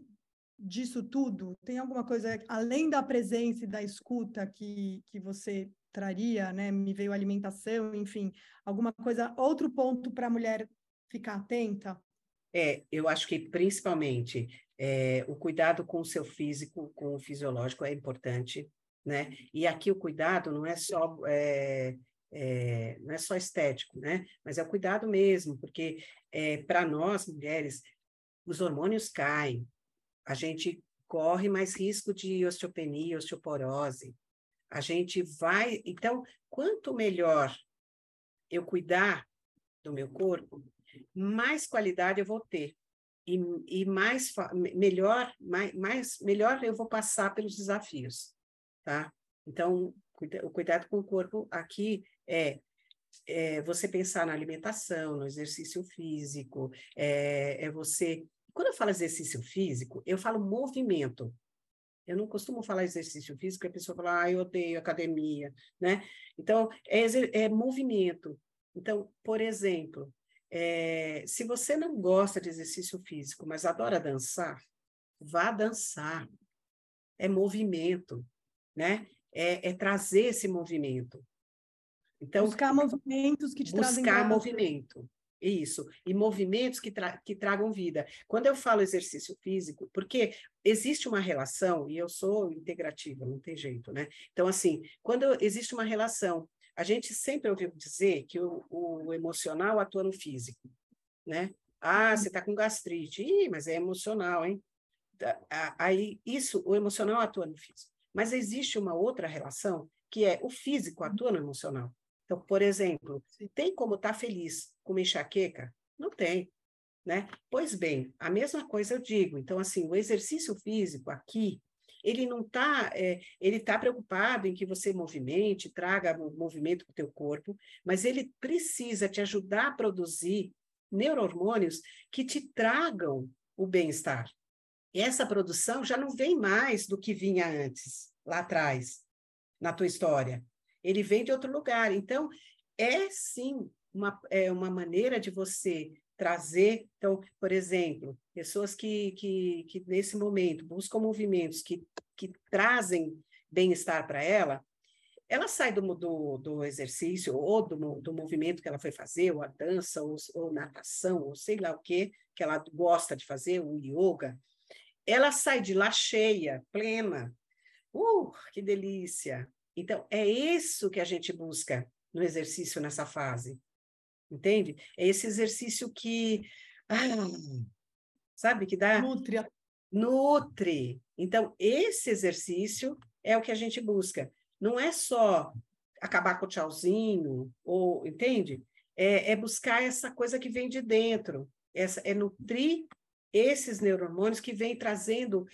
Speaker 1: disso tudo? Tem alguma coisa, além da presença e da escuta que, que você traria, né? Me veio alimentação, enfim, alguma coisa, outro ponto para a mulher ficar atenta?
Speaker 2: É, eu acho que principalmente é, o cuidado com o seu físico, com o fisiológico é importante, né? E aqui o cuidado não é só é, é, não é só estético, né? Mas é o cuidado mesmo, porque é, para nós mulheres os hormônios caem, a gente corre mais risco de osteopenia, osteoporose. A gente vai. Então, quanto melhor eu cuidar do meu corpo, mais qualidade eu vou ter. E, e mais melhor, mais, mais melhor eu vou passar pelos desafios, tá? Então, o cuidado com o corpo aqui é, é você pensar na alimentação, no exercício físico, é, é você quando eu falo exercício físico, eu falo movimento. Eu não costumo falar exercício físico, a pessoa fala, ah, eu odeio academia, né? Então, é, é movimento. Então, por exemplo, é, se você não gosta de exercício físico, mas adora dançar, vá dançar. É movimento, né? É, é trazer esse movimento.
Speaker 1: Então, buscar movimentos que te
Speaker 2: buscar trazem Buscar movimento. Isso, e movimentos que, tra que tragam vida. Quando eu falo exercício físico, porque existe uma relação, e eu sou integrativa, não tem jeito, né? Então, assim, quando existe uma relação a gente sempre ouviu dizer que o, o emocional atua no físico, né? Ah, você está com gastrite. Ih, mas é emocional, hein? Aí, isso, o emocional atua no físico. Mas existe uma outra relação, que é o físico atua no emocional. Então, por exemplo, tem como estar tá feliz com uma enxaqueca? Não tem, né? Pois bem, a mesma coisa eu digo. Então, assim, o exercício físico aqui, ele não está, é, ele está preocupado em que você movimente, traga movimento para o teu corpo, mas ele precisa te ajudar a produzir neurohormônios que te tragam o bem-estar. Essa produção já não vem mais do que vinha antes, lá atrás, na tua história. Ele vem de outro lugar. Então, é sim uma, é uma maneira de você trazer. Então, por exemplo, pessoas que, que, que nesse momento buscam movimentos que, que trazem bem-estar para ela, ela sai do, do, do exercício ou do, do movimento que ela foi fazer, ou a dança, ou, ou natação, ou sei lá o que, que ela gosta de fazer, o yoga, ela sai de lá cheia, plena. Uh, que delícia! Então, é isso que a gente busca no exercício nessa fase. Entende? É esse exercício que. Ah, sabe? Que dá.
Speaker 1: Nutre.
Speaker 2: Nutre. Então, esse exercício é o que a gente busca. Não é só acabar com o tchauzinho, ou, entende? É, é buscar essa coisa que vem de dentro, essa, é nutrir esses neurônios que vem trazendo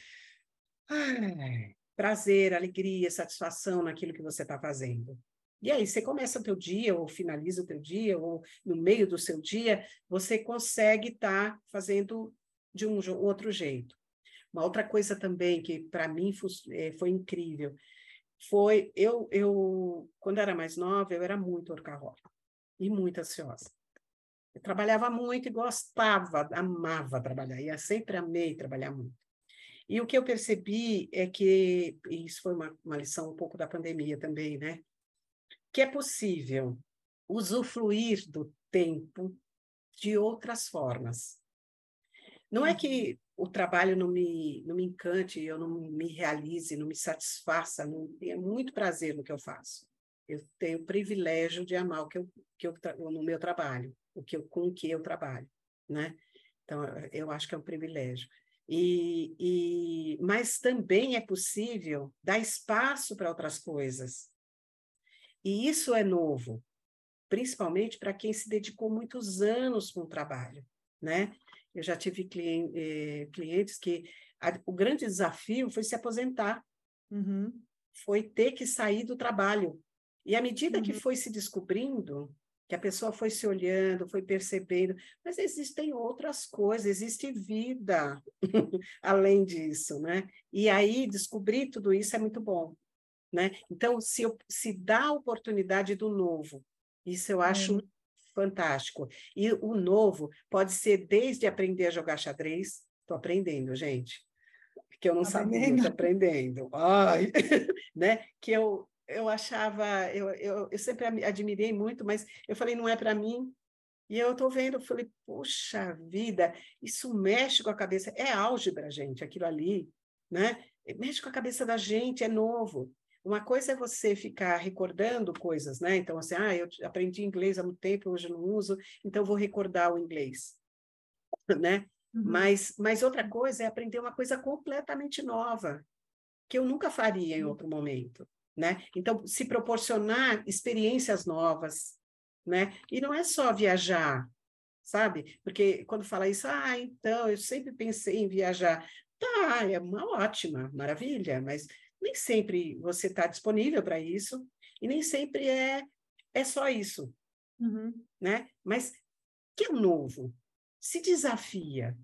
Speaker 2: ai, prazer, alegria, satisfação naquilo que você está fazendo. E aí, você começa o teu dia, ou finaliza o teu dia, ou no meio do seu dia, você consegue estar tá fazendo de um outro jeito. Uma outra coisa também que para mim foi, eh, foi incrível foi eu eu quando era mais nova eu era muito orcaholic e muito ansiosa eu trabalhava muito e gostava amava trabalhar e sempre amei trabalhar muito. E o que eu percebi é que isso foi uma, uma lição um pouco da pandemia também né que é possível usufruir do tempo de outras formas. Não é que uhum. o trabalho não me, não me encante, eu não me realize, não me satisfaça, não tenha muito prazer no que eu faço. Eu tenho o privilégio de amar o que eu, que eu no meu trabalho, o que eu, com o que eu trabalho, né? Então, eu acho que é um privilégio. E, e, mas também é possível dar espaço para outras coisas. E isso é novo, principalmente para quem se dedicou muitos anos com o trabalho, né? Eu já tive cliente, eh, clientes que a, o grande desafio foi se aposentar,
Speaker 1: uhum.
Speaker 2: foi ter que sair do trabalho. E à medida uhum. que foi se descobrindo, que a pessoa foi se olhando, foi percebendo, mas existem outras coisas, existe vida além disso, né? E aí descobrir tudo isso é muito bom, né? Então, se, eu, se dá a oportunidade do novo, isso eu acho é fantástico. E o novo pode ser desde aprender a jogar xadrez, estou aprendendo, gente, que eu não sabia, estou aprendendo. Ai, né? Que eu eu achava, eu, eu, eu sempre admirei muito, mas eu falei, não é para mim. E eu estou vendo, eu falei, puxa vida, isso mexe com a cabeça. É álgebra, gente, aquilo ali, né? Mexe com a cabeça da gente, é novo. Uma coisa é você ficar recordando coisas, né? Então, assim, ah, eu aprendi inglês há muito tempo, hoje não uso, então vou recordar o inglês, né? Uhum. Mas, mas outra coisa é aprender uma coisa completamente nova, que eu nunca faria em outro momento, né? Então, se proporcionar experiências novas, né? E não é só viajar, sabe? Porque quando fala isso, ah, então, eu sempre pensei em viajar. Tá, é uma ótima, maravilha, mas nem sempre você está disponível para isso e nem sempre é é só isso,
Speaker 1: uhum.
Speaker 2: né? Mas que é o novo? Se desafia,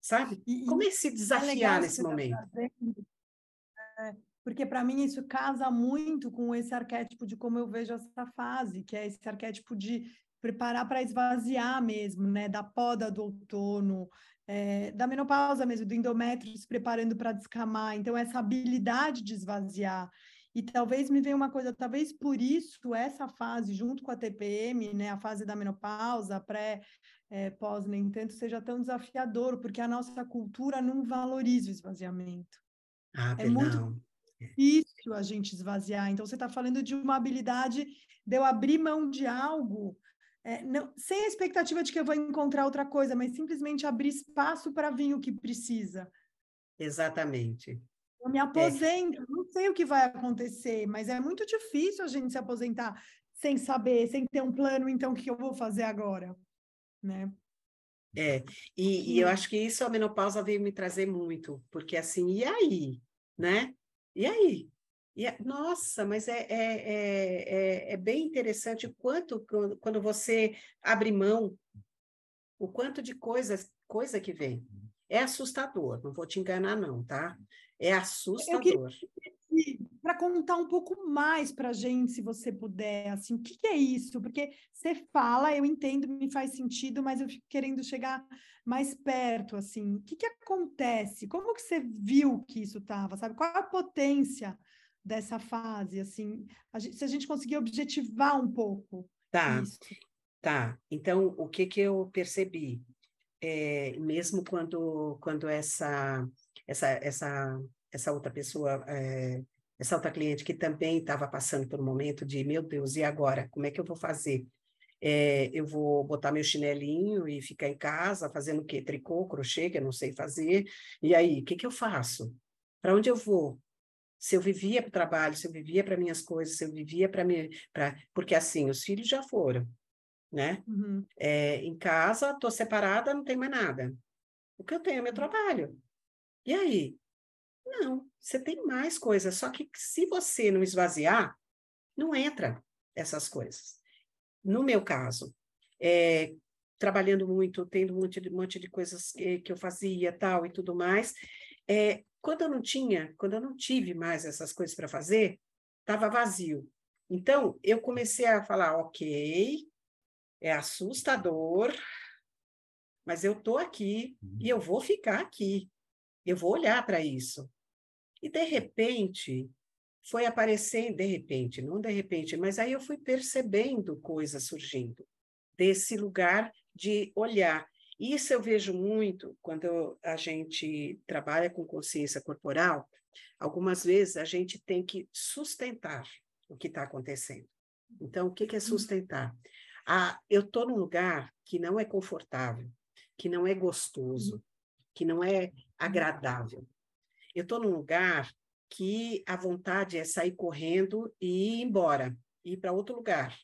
Speaker 2: sabe? E, Como é se é desafiar é nesse tá momento? Tá
Speaker 1: porque para mim isso casa muito com esse arquétipo de como eu vejo essa fase, que é esse arquétipo de preparar para esvaziar mesmo, né? Da poda do outono, é, da menopausa mesmo, do endométrio se preparando para descamar. Então, essa habilidade de esvaziar. E talvez me venha uma coisa, talvez por isso essa fase, junto com a TPM, né, a fase da menopausa, pré, é, pós, nem tanto, seja tão desafiador, porque a nossa cultura não valoriza o esvaziamento.
Speaker 2: Ah, é perdão. muito
Speaker 1: difícil a gente esvaziar. Então, você está falando de uma habilidade de eu abrir mão de algo, é, não, sem a expectativa de que eu vou encontrar outra coisa, mas simplesmente abrir espaço para vir o que precisa.
Speaker 2: Exatamente.
Speaker 1: Eu me é. aposento, é. não sei o que vai acontecer, mas é muito difícil a gente se aposentar sem saber, sem ter um plano, então o que eu vou fazer agora, né?
Speaker 2: É, e, e eu acho que isso a menopausa veio me trazer muito, porque assim, e aí, né? E aí? E, é, nossa, mas é, é, é, é, bem interessante o quanto, quando você abre mão, o quanto de coisas, coisa que vem. É assustador, não vou te enganar, não, tá? É assustador.
Speaker 1: Para contar um pouco mais para a gente, se você puder, assim, o que, que, é isso? Porque você fala, eu entendo, me faz sentido, mas eu fico querendo chegar mais perto, assim. O que, que acontece? Como que você viu que isso estava, sabe? Qual a potência dessa fase, assim? A gente, se a gente conseguir objetivar um pouco
Speaker 2: tá. isso. Tá, então o que que eu percebi? É, mesmo quando, quando essa essa, essa, essa outra pessoa, é, essa outra cliente que também estava passando por um momento de, meu Deus, e agora? Como é que eu vou fazer? É, eu vou botar meu chinelinho e ficar em casa fazendo o quê? Tricô, crochê, que eu não sei fazer. E aí, o que, que eu faço? Para onde eu vou? Se eu vivia para o trabalho, se eu vivia para minhas coisas, se eu vivia para mim, pra... porque assim, os filhos já foram, né? Uhum. É, em casa, estou separada, não tem mais nada. O que eu tenho é meu trabalho. E aí? Não, você tem mais coisas, só que se você não esvaziar, não entra essas coisas. No meu caso, é, trabalhando muito, tendo um monte de, um monte de coisas que, que eu fazia, tal e tudo mais, é, quando eu não tinha, quando eu não tive mais essas coisas para fazer, estava vazio. Então, eu comecei a falar, ok, é assustador, mas eu estou aqui e eu vou ficar aqui. Eu vou olhar para isso. E, de repente, foi aparecendo, de repente, não de repente, mas aí eu fui percebendo coisas surgindo desse lugar de olhar. Isso eu vejo muito quando a gente trabalha com consciência corporal. Algumas vezes a gente tem que sustentar o que está acontecendo. Então, o que, que é uhum. sustentar? Ah, eu estou num lugar que não é confortável, que não é gostoso, que não é agradável. Eu estou num lugar que a vontade é sair correndo e ir embora, ir para outro lugar.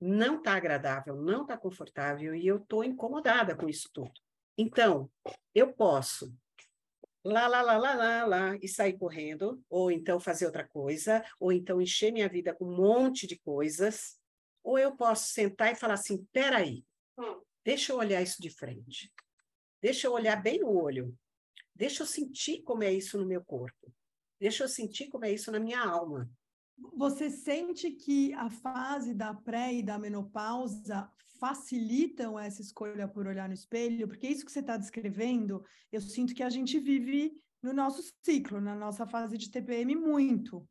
Speaker 2: Não está agradável, não está confortável e eu estou incomodada com isso tudo. Então, eu posso lá, lá, lá, lá, lá, lá, e sair correndo, ou então fazer outra coisa, ou então encher minha vida com um monte de coisas, ou eu posso sentar e falar assim, peraí, hum. deixa eu olhar isso de frente. Deixa eu olhar bem no olho. Deixa eu sentir como é isso no meu corpo. Deixa eu sentir como é isso na minha alma.
Speaker 1: Você sente que a fase da pré e da menopausa facilitam essa escolha por olhar no espelho? Porque isso que você está descrevendo, eu sinto que a gente vive no nosso ciclo, na nossa fase de TPM muito.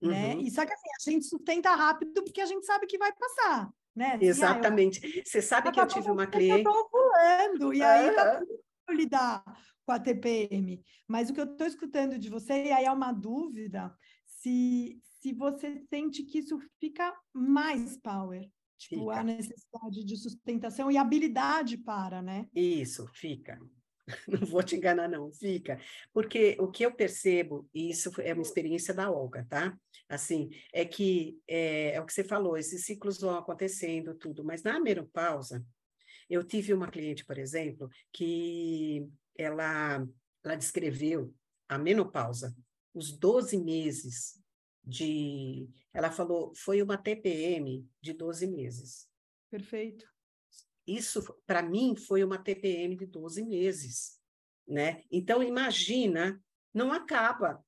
Speaker 1: Né? Uhum. E só que assim, a gente sustenta rápido porque a gente sabe que vai passar. Né? Assim,
Speaker 2: Exatamente.
Speaker 1: Ah, eu...
Speaker 2: Você sabe que eu tive uma cliente.
Speaker 1: Eu estou e aí tá lidar com a TPM. Mas o que eu estou escutando de você, e aí é uma dúvida, se, se você sente que isso fica mais power. Tipo, fica. a necessidade de sustentação e habilidade para, né?
Speaker 2: Isso, fica. Não vou te enganar, não, fica. Porque o que eu percebo, e isso é uma experiência da Olga, tá? Assim, é que é, é o que você falou, esses ciclos vão acontecendo, tudo, mas na menopausa, eu tive uma cliente, por exemplo, que ela, ela descreveu a menopausa, os 12 meses de. Ela falou, foi uma TPM de 12 meses.
Speaker 1: Perfeito.
Speaker 2: Isso, para mim, foi uma TPM de 12 meses. Né? Então, imagina, não acaba.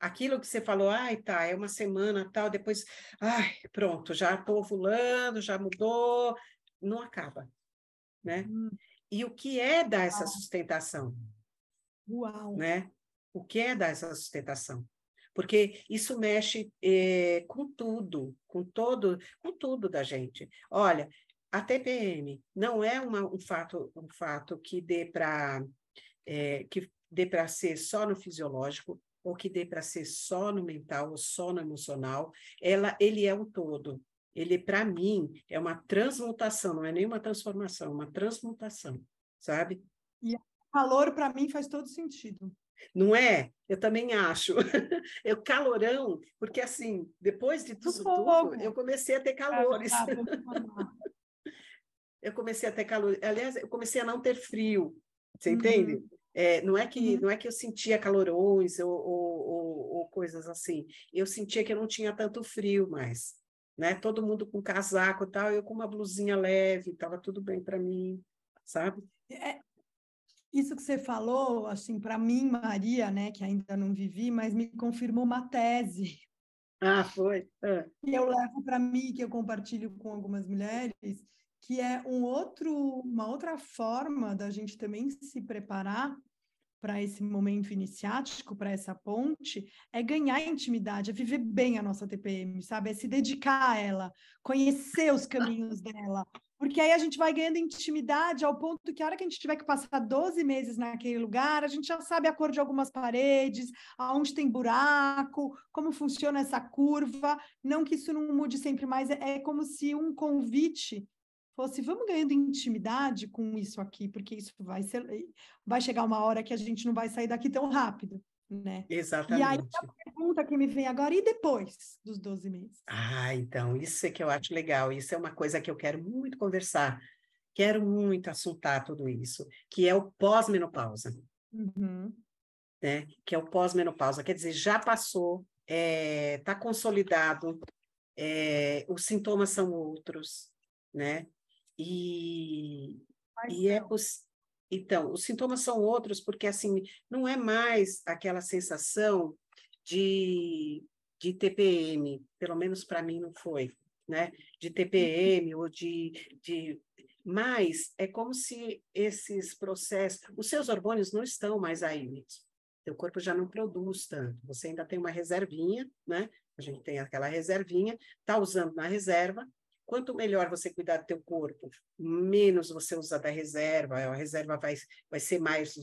Speaker 2: Aquilo que você falou, ai, tá, é uma semana, tal, depois, ai, pronto, já estou ovulando, já mudou, não acaba né? Hum. E o que é dar essa sustentação?
Speaker 1: Uau!
Speaker 2: Né? O que é dar essa sustentação? Porque isso mexe é, com tudo, com todo, com tudo da gente. Olha, a TPM não é uma, um fato, um fato que dê para é, que dê para ser só no fisiológico. ou que dê para ser só no mental ou só no emocional, ela, ele é um todo. Ele, para mim, é uma transmutação, não é nenhuma transformação, é uma transmutação, sabe?
Speaker 1: E calor, para mim, faz todo sentido.
Speaker 2: Não é? Eu também acho. Eu calorão, porque assim, depois de tudo, tudo eu comecei a ter calores. eu comecei a ter calor. Aliás, eu comecei a não ter frio. Você uhum. entende? É, não é que uhum. não é que eu sentia calorões ou, ou, ou, ou, coisas assim. Eu sentia que eu não tinha tanto frio mais, né? Todo mundo com casaco e tal, eu com uma blusinha leve, estava tudo bem para mim, sabe?
Speaker 1: É, isso que você falou, assim, para mim, Maria, né, que ainda não vivi, mas me confirmou uma tese.
Speaker 2: Ah, foi. É.
Speaker 1: Que eu levo para mim, que eu compartilho com algumas mulheres, que é um outro, uma outra forma da gente também se preparar para esse momento iniciático, para essa ponte, é ganhar intimidade, é viver bem a nossa TPM, sabe? É se dedicar a ela, conhecer os caminhos dela, porque aí a gente vai ganhando intimidade ao ponto que a hora que a gente tiver que passar 12 meses naquele lugar, a gente já sabe a cor de algumas paredes, aonde tem buraco, como funciona essa curva. Não que isso não mude sempre mais, é, é como se um convite fosse vamos ganhando intimidade com isso aqui, porque isso vai ser vai chegar uma hora que a gente não vai sair daqui tão rápido, né?
Speaker 2: Exatamente.
Speaker 1: E aí a pergunta que me vem agora, e depois dos 12 meses?
Speaker 2: Ah, então, isso é que eu acho legal, isso é uma coisa que eu quero muito conversar, quero muito assuntar tudo isso, que é o pós-menopausa.
Speaker 1: Uhum.
Speaker 2: Né? Que é o pós-menopausa, quer dizer, já passou, está é, tá consolidado, é, os sintomas são outros, né? E, e é então, os sintomas são outros porque assim não é mais aquela sensação de, de TPM, pelo menos para mim não foi, né? De TPM ou de, de mas é como se esses processos, os seus hormônios não estão mais aí mesmo. Teu corpo já não produz tanto. Você ainda tem uma reservinha, né? A gente tem aquela reservinha, tá usando na reserva, Quanto melhor você cuidar do teu corpo, menos você usar da reserva, a reserva vai, vai ser mais,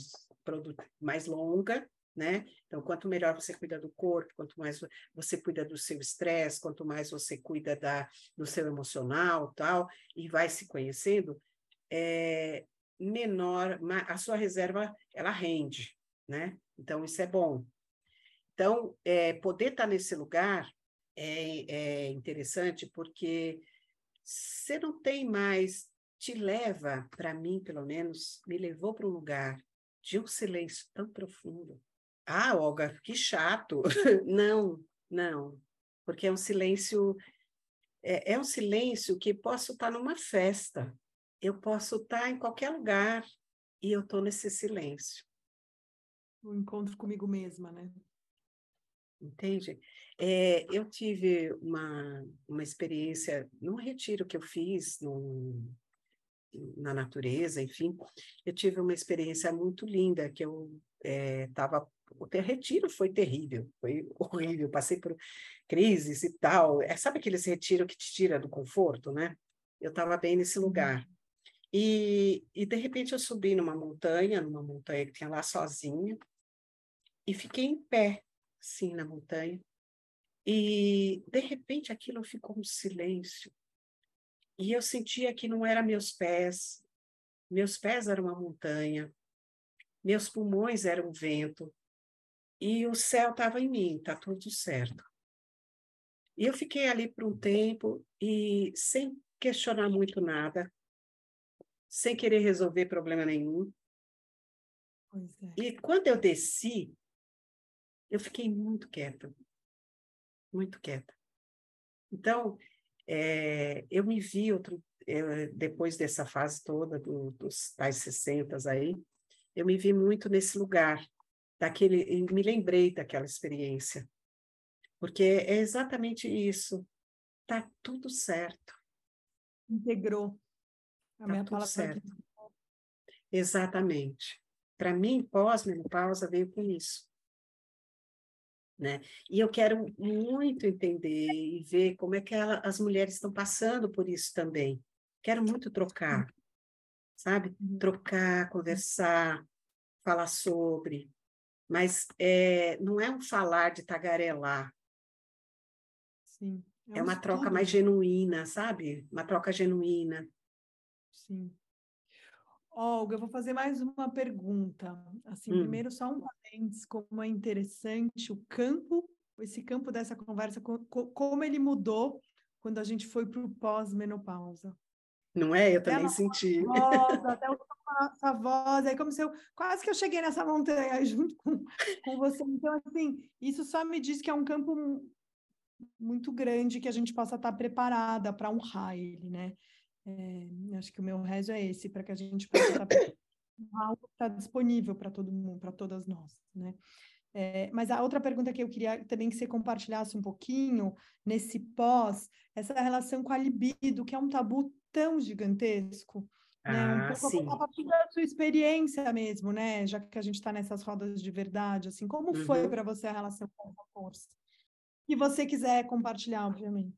Speaker 2: mais longa, né? Então, quanto melhor você cuida do corpo, quanto mais você cuida do seu estresse, quanto mais você cuida da, do seu emocional, tal, e vai se conhecendo, é, menor a sua reserva ela rende, né? Então, isso é bom. Então, é, poder estar nesse lugar é, é interessante porque você não tem mais, te leva, para mim, pelo menos, me levou para um lugar de um silêncio tão profundo. Ah, Olga, que chato. não, não, porque é um silêncio, é, é um silêncio que posso estar numa festa, eu posso estar em qualquer lugar e eu estou nesse silêncio.
Speaker 1: Um encontro comigo mesma, né?
Speaker 2: Entende? É, eu tive uma, uma experiência num retiro que eu fiz no, na natureza, enfim, eu tive uma experiência muito linda, que eu estava... É, o retiro foi terrível, foi horrível, passei por crises e tal. É, sabe aquele retiro que te tira do conforto, né? Eu estava bem nesse uhum. lugar. E, e, de repente, eu subi numa montanha, numa montanha que tinha lá sozinha, e fiquei em pé, assim, na montanha. E, de repente, aquilo ficou um silêncio. E eu sentia que não eram meus pés, meus pés eram uma montanha, meus pulmões eram o vento, e o céu estava em mim, está tudo certo. E eu fiquei ali por um tempo e sem questionar muito nada, sem querer resolver problema nenhum.
Speaker 1: É.
Speaker 2: E quando eu desci, eu fiquei muito quieta, muito quieta. Então, é, eu me vi outro, é, depois dessa fase toda do, dos tais 60 aí, eu me vi muito nesse lugar, daquele, me lembrei daquela experiência, porque é exatamente isso, tá tudo certo.
Speaker 1: Integrou.
Speaker 2: A tá tudo certo. Exatamente. Para mim, pós-menopausa veio com isso. Né? E eu quero muito entender e ver como é que ela, as mulheres estão passando por isso também. Quero muito trocar, sabe? Uhum. Trocar, conversar, falar sobre, mas é, não é um falar de tagarelar.
Speaker 1: Sim.
Speaker 2: É, é uma estudo. troca mais genuína, sabe? Uma troca genuína.
Speaker 1: Sim. Olga, eu vou fazer mais uma pergunta. Assim, hum. primeiro só um parênteses, como é interessante o campo, esse campo dessa conversa, como ele mudou quando a gente foi para o pós-menopausa.
Speaker 2: Não é? Eu também senti.
Speaker 1: Voz, até o nossa voz, é como se eu quase que eu cheguei nessa montanha junto com, com você. Então, assim, isso só me diz que é um campo muito grande que a gente possa estar preparada para honrar ele, né? É, acho que o meu rezo é esse, para que a gente possa estar algo que está disponível para todo mundo, para todas nós, né? É, mas a outra pergunta que eu queria também que você compartilhasse um pouquinho nesse pós, essa relação com a libido, que é um tabu tão gigantesco, ah, né? Um ah, pouco sim. a partir da sua experiência mesmo, né? Já que a gente está nessas rodas de verdade, assim, como uhum. foi para você a relação com essa força? Se você quiser compartilhar, obviamente.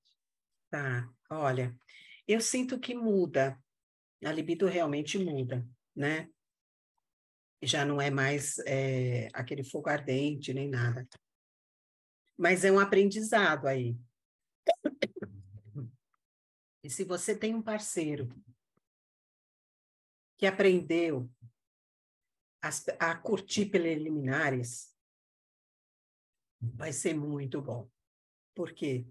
Speaker 2: Tá, olha, eu sinto que muda, a libido realmente muda, né? Já não é mais é, aquele fogo ardente nem nada. Mas é um aprendizado aí. E se você tem um parceiro que aprendeu a, a curtir preliminares, vai ser muito bom. Por quê?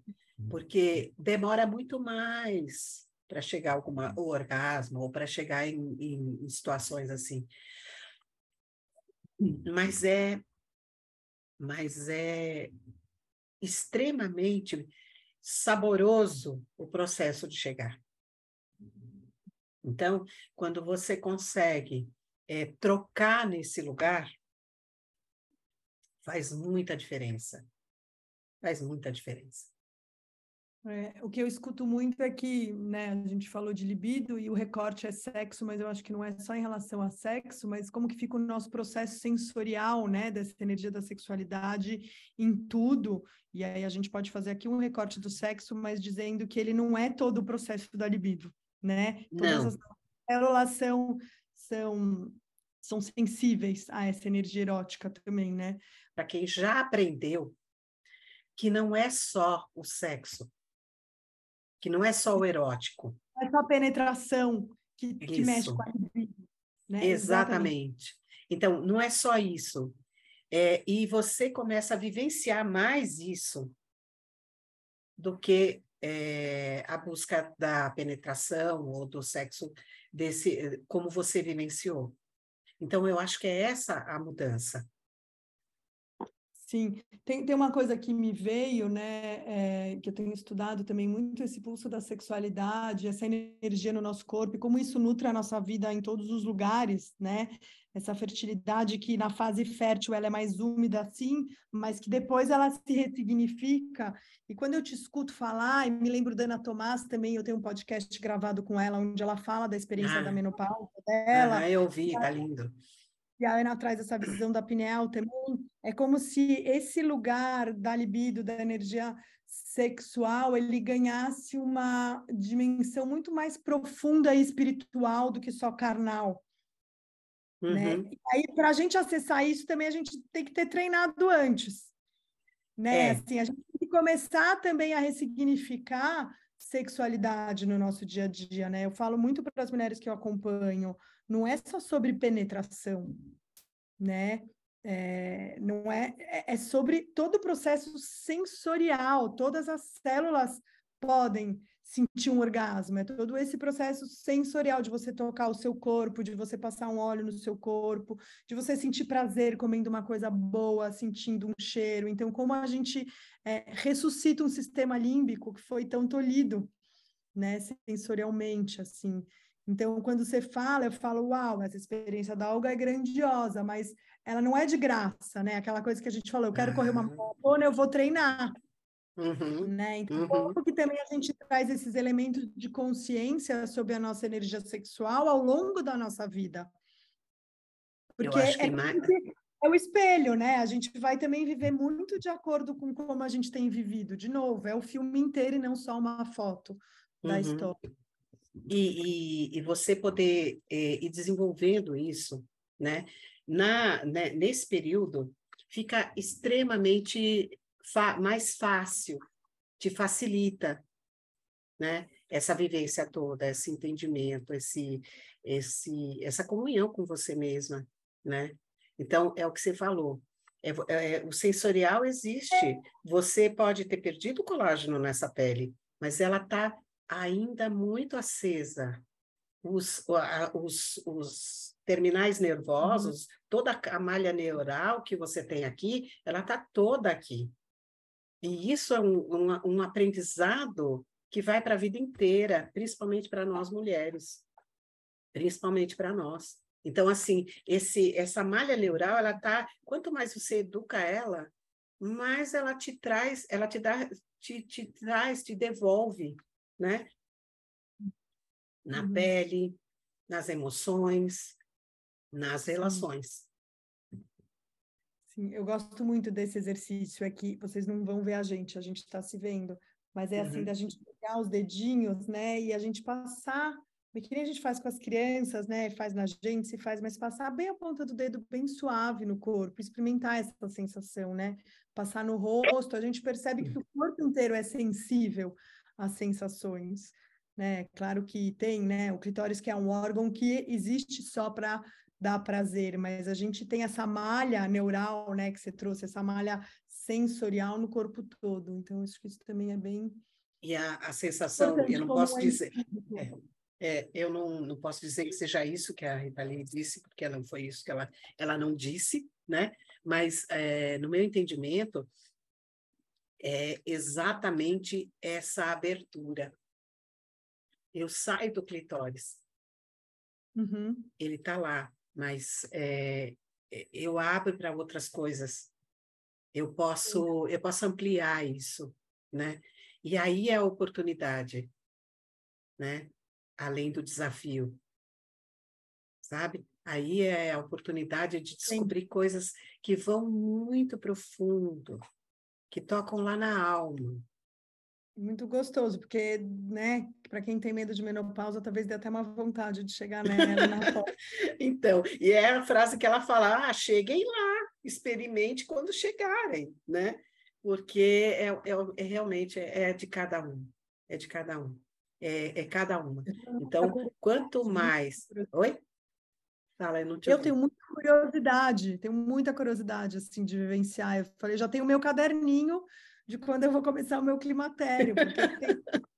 Speaker 2: Porque demora muito mais para chegar alguma, o orgasmo ou para chegar em, em, situações assim. Mas é, mas é extremamente saboroso o processo de chegar. Então, quando você consegue é, trocar nesse lugar, faz muita diferença. Faz muita diferença.
Speaker 1: É, o que eu escuto muito é que, né, a gente falou de libido e o recorte é sexo, mas eu acho que não é só em relação a sexo, mas como que fica o nosso processo sensorial, né, dessa energia da sexualidade em tudo. E aí a gente pode fazer aqui um recorte do sexo, mas dizendo que ele não é todo o processo da libido, né? Todas não. as células são, são, são sensíveis a essa energia erótica também, né?
Speaker 2: Para quem já aprendeu que não é só o sexo, que não é só o erótico.
Speaker 1: É só a penetração que, que mexe com a libido.
Speaker 2: Né? Exatamente. Exatamente. Então, não é só isso. É, e você começa a vivenciar mais isso do que é, a busca da penetração ou do sexo desse, como você vivenciou. Então, eu acho que é essa a mudança.
Speaker 1: Sim, tem, tem uma coisa que me veio, né, é, que eu tenho estudado também muito, esse pulso da sexualidade, essa energia no nosso corpo, e como isso nutre a nossa vida em todos os lugares, né, essa fertilidade que na fase fértil ela é mais úmida, sim, mas que depois ela se ressignifica, e quando eu te escuto falar, e me lembro da Ana Tomás também, eu tenho um podcast gravado com ela, onde ela fala da experiência ah. da menopausa dela.
Speaker 2: Ah, eu vi, tá lindo
Speaker 1: e a Ana traz essa visão da pineal também, é como se esse lugar da libido, da energia sexual, ele ganhasse uma dimensão muito mais profunda e espiritual do que só carnal. Né? Uhum. Né? E aí, para a gente acessar isso, também a gente tem que ter treinado antes. Né? É. Assim, a gente tem que começar também a ressignificar sexualidade no nosso dia a dia, né? Eu falo muito para as mulheres que eu acompanho, não é só sobre penetração, né? É, não é, é, é sobre todo o processo sensorial, todas as células podem sentir um orgasmo, é todo esse processo sensorial de você tocar o seu corpo, de você passar um óleo no seu corpo, de você sentir prazer comendo uma coisa boa, sentindo um cheiro. Então, como a gente é, ressuscita um sistema límbico que foi tão tolhido, né, sensorialmente, assim. Então, quando você fala, eu falo, uau, essa experiência da Olga é grandiosa, mas ela não é de graça, né? Aquela coisa que a gente falou, eu quero correr uma maratona, eu vou treinar. Uhum, né? Então, uhum. como que também a gente traz esses elementos de consciência sobre a nossa energia sexual ao longo da nossa vida? Porque é, mais... é o espelho, né? A gente vai também viver muito de acordo com como a gente tem vivido. De novo, é o filme inteiro e não só uma foto da uhum. história.
Speaker 2: E, e, e, você poder é, ir desenvolvendo isso, né? Na, né, nesse período, fica extremamente mais fácil, te facilita, né? Essa vivência toda, esse entendimento, esse, esse, essa comunhão com você mesma, né? Então, é o que você falou. É, é, o sensorial existe. Você pode ter perdido o colágeno nessa pele, mas ela está ainda muito acesa. Os, os, os terminais nervosos, uhum. toda a malha neural que você tem aqui, ela está toda aqui. E isso é um, um, um aprendizado que vai para a vida inteira, principalmente para nós mulheres, principalmente para nós. Então, assim, esse, essa malha neural, ela tá, quanto mais você educa ela, mais ela te traz, ela te dá, te, te traz, te devolve, né? Na uhum. pele, nas emoções, nas relações.
Speaker 1: Sim, eu gosto muito desse exercício aqui. Vocês não vão ver a gente, a gente está se vendo, mas é assim, uhum. da gente pegar os dedinhos, né, e a gente passar, que nem a gente faz com as crianças, né, faz na gente, se faz, mas passar bem a ponta do dedo bem suave no corpo, experimentar essa sensação, né? Passar no rosto, a gente percebe que o corpo inteiro é sensível às sensações, né? Claro que tem, né, o clitóris que é um órgão que existe só para dá prazer, mas a gente tem essa malha neural, né, que você trouxe, essa malha sensorial no corpo todo. Então, acho que isso também é bem.
Speaker 2: E a, a sensação, eu não posso é dizer. É, é, eu não, não posso dizer que seja isso que a Rita Lee disse, porque não foi isso que ela, ela não disse, né? Mas, é, no meu entendimento, é exatamente essa abertura. Eu saio do clitóris. Uhum. Ele está lá mas é, eu abro para outras coisas. Eu posso, eu posso ampliar isso, né? E aí é a oportunidade, né? Além do desafio, sabe? Aí é a oportunidade de descobrir Sim. coisas que vão muito profundo, que tocam lá na alma,
Speaker 1: muito gostoso, porque, né, para quem tem medo de menopausa, talvez dê até uma vontade de chegar nela na
Speaker 2: Então, e é a frase que ela fala: ah, cheguem lá, experimente quando chegarem, né? Porque é, é, é realmente é, é, de cada um, é de cada um, é, é cada uma. Então, quanto mais. Oi?
Speaker 1: Fala, eu te Eu tenho muita curiosidade, tenho muita curiosidade, assim, de vivenciar. Eu falei, já tenho o meu caderninho de quando eu vou começar o meu climatério.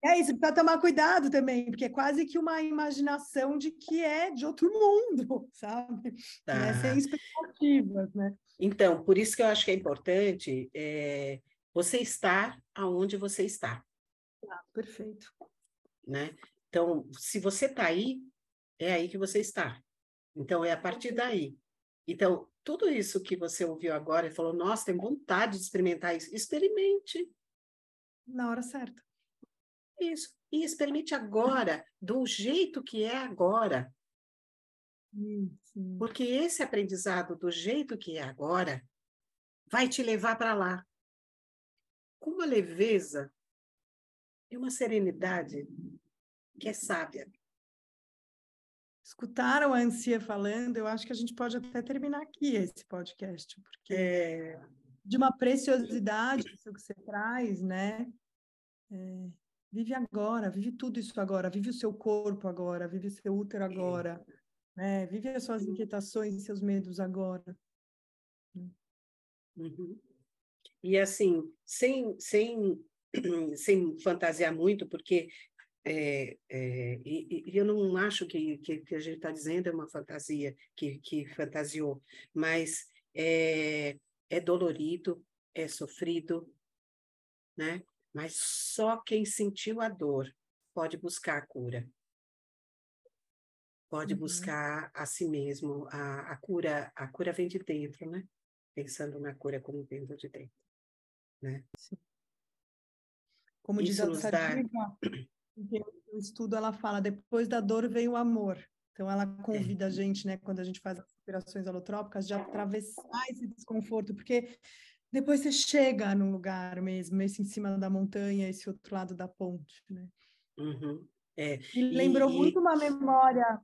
Speaker 1: É isso, precisa tomar cuidado também, porque é quase que uma imaginação de que é de outro mundo, sabe? Tá. É, sem expectativas, né?
Speaker 2: Então, por isso que eu acho que é importante é, você estar aonde você está.
Speaker 1: Ah, perfeito.
Speaker 2: Né? Então, se você está aí, é aí que você está. Então, é a partir daí. Então, tudo isso que você ouviu agora e falou, nossa, tem vontade de experimentar isso, experimente.
Speaker 1: Na hora certa.
Speaker 2: Isso. E experimente agora, do jeito que é agora.
Speaker 1: Sim.
Speaker 2: Porque esse aprendizado do jeito que é agora vai te levar para lá. Com uma leveza e uma serenidade que é sábia
Speaker 1: escutaram a Ancia falando, eu acho que a gente pode até terminar aqui esse podcast, porque é de uma preciosidade isso que você traz, né? É, vive agora, vive tudo isso agora, vive o seu corpo agora, vive o seu útero agora, né? Vive as suas inquietações, seus medos agora.
Speaker 2: Uhum. E assim, sem, sem, sem fantasiar muito, porque é, é, e, e, eu não acho que, que, que a gente está dizendo é uma fantasia, que, que fantasiou, mas é, é dolorido, é sofrido, né? Mas só quem sentiu a dor pode buscar a cura. Pode uhum. buscar a si mesmo. A, a, cura a cura vem de dentro, né? Pensando na cura como dentro de dentro, né?
Speaker 1: Como Isso diz a dá o estudo ela fala, depois da dor veio o amor. Então ela convida a gente, né, quando a gente faz as respirações alotrópicas, de atravessar esse desconforto, porque depois você chega num lugar mesmo, esse em cima da montanha, esse outro lado da ponte, né?
Speaker 2: Uhum. É.
Speaker 1: E lembrou e... muito uma memória,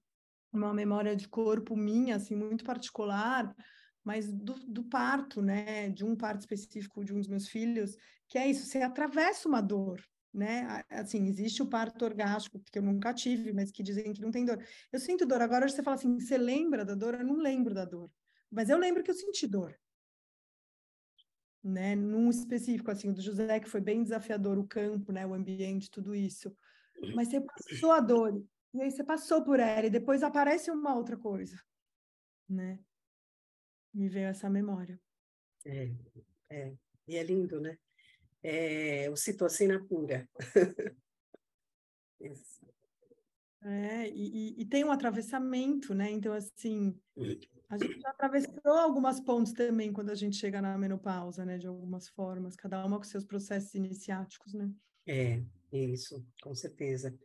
Speaker 1: uma memória de corpo minha, assim, muito particular, mas do, do, parto, né? De um parto específico de um dos meus filhos, que é isso, você atravessa uma dor, né? Assim, existe o parto orgástico, que eu nunca tive, mas que dizem que não tem dor. Eu sinto dor. Agora, você fala assim, você lembra da dor? Eu não lembro da dor. Mas eu lembro que eu senti dor. Né? Num específico, assim, o do José, que foi bem desafiador, o campo, né? O ambiente, tudo isso. Mas você passou a dor, e aí você passou por ela, e depois aparece uma outra coisa, né? Me veio essa memória.
Speaker 2: É, é. E é lindo, né? É, citocina pura.
Speaker 1: É, e, e, tem um atravessamento, né? Então, assim, a gente já atravessou algumas pontes também quando a gente chega na menopausa, né? De algumas formas, cada uma com seus processos iniciáticos, né?
Speaker 2: É, isso, com certeza.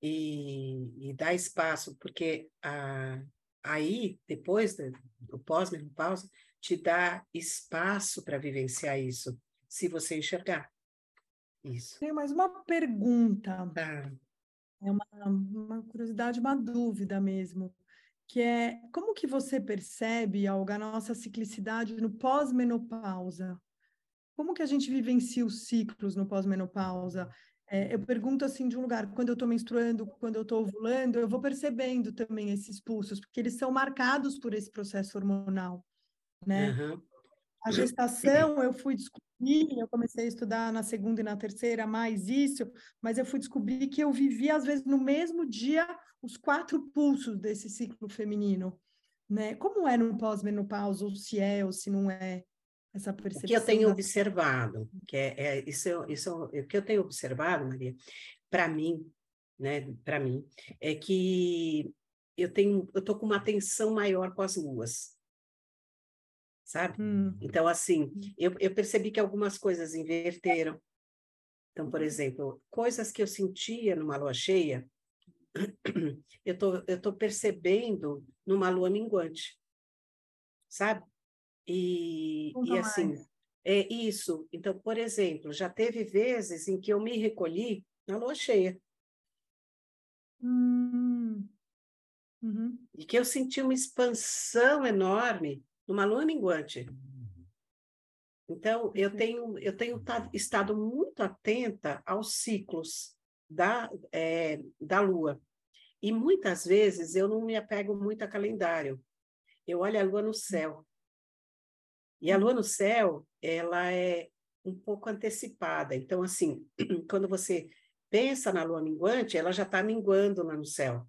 Speaker 2: E, e dá espaço, porque a, aí, depois do, do pós-menopausa, te dá espaço para vivenciar isso, se você enxergar. Isso.
Speaker 1: Tem mais uma pergunta.
Speaker 2: Tá.
Speaker 1: É uma, uma curiosidade, uma dúvida mesmo, que é como que você percebe, Olga, a nossa ciclicidade no pós-menopausa? Como que a gente vivencia os ciclos no pós-menopausa? É, eu pergunto assim de um lugar, quando eu estou menstruando, quando eu estou ovulando, eu vou percebendo também esses pulsos, porque eles são marcados por esse processo hormonal, né? Uhum. A gestação, eu fui descobrir, eu comecei a estudar na segunda e na terceira mais isso, mas eu fui descobrir que eu vivia, às vezes, no mesmo dia, os quatro pulsos desse ciclo feminino, né? Como é no pós-menopausa, ou se é, ou se não é essa percepção?
Speaker 2: O que eu tenho da... observado, que é, é isso, isso, o que eu tenho observado, Maria, para mim, né, para mim, é que eu tenho, eu tô com uma atenção maior com as luas sabe? Hum. Então, assim, eu, eu percebi que algumas coisas inverteram. Então, por exemplo, coisas que eu sentia numa lua cheia, eu tô, eu tô percebendo numa lua minguante, sabe? E, e assim, é isso. Então, por exemplo, já teve vezes em que eu me recolhi na lua cheia.
Speaker 1: Hum. Uhum.
Speaker 2: E que eu senti uma expansão enorme numa lua minguante. Então, eu tenho, eu tenho estado muito atenta aos ciclos da, é, da lua. E muitas vezes eu não me apego muito a calendário. Eu olho a lua no céu. E a lua no céu, ela é um pouco antecipada. Então, assim, quando você pensa na lua minguante, ela já está minguando lá no céu.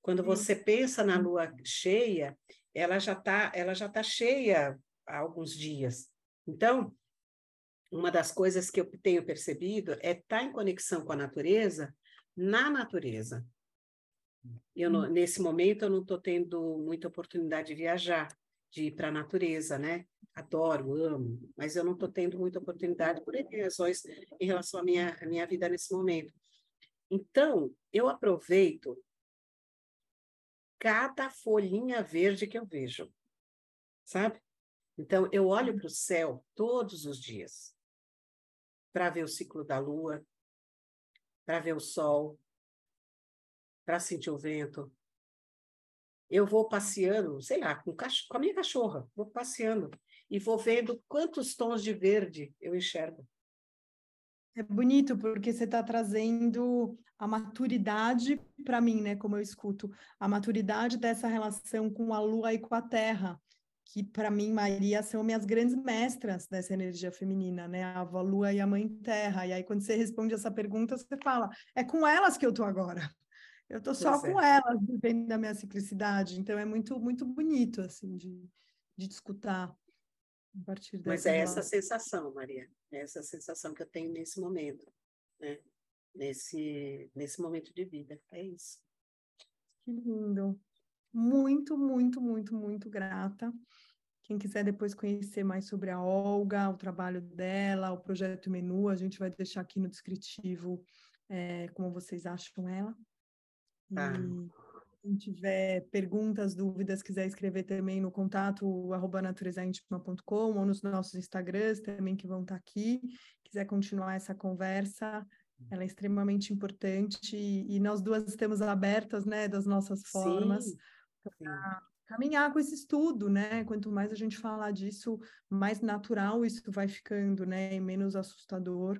Speaker 2: Quando você pensa na lua cheia, ela já está ela já tá cheia há alguns dias. Então, uma das coisas que eu tenho percebido é estar tá em conexão com a natureza na natureza. Eu não, nesse momento eu não estou tendo muita oportunidade de viajar, de ir para a natureza, né? Adoro, amo, mas eu não estou tendo muita oportunidade por razões em relação à minha, à minha vida nesse momento. Então, eu aproveito cada folhinha verde que eu vejo, sabe? Então, eu olho uhum. para o céu todos os dias para ver o ciclo da lua, para ver o sol, para sentir o vento. Eu vou passeando, sei lá, com, com a minha cachorra, vou passeando e vou vendo quantos tons de verde eu enxergo.
Speaker 1: É bonito porque você está trazendo a maturidade para mim, né? Como eu escuto, a maturidade dessa relação com a Lua e com a Terra, que para mim, Maria, são minhas grandes mestras dessa energia feminina, né? A avó Lua e a mãe Terra. E aí, quando você responde essa pergunta, você fala: é com elas que eu tô agora. Eu tô só com é. elas, vivendo da minha simplicidade. Então, é muito, muito bonito, assim, de, de escutar.
Speaker 2: Mas é essa sensação, Maria, é essa sensação que eu tenho nesse momento, né? Nesse, nesse momento de vida, é isso.
Speaker 1: Que lindo. Muito, muito, muito, muito grata. Quem quiser depois conhecer mais sobre a Olga, o trabalho dela, o projeto Menu, a gente vai deixar aqui no descritivo é, como vocês acham ela.
Speaker 2: Tá.
Speaker 1: E quem tiver perguntas, dúvidas, quiser escrever também no contato arroba naturezaintima.com ou nos nossos Instagrams também que vão estar aqui. Quiser continuar essa conversa, ela é extremamente importante e, e nós duas estamos abertas, né, das nossas formas para caminhar com esse estudo, né? Quanto mais a gente falar disso, mais natural isso vai ficando, né? E menos assustador.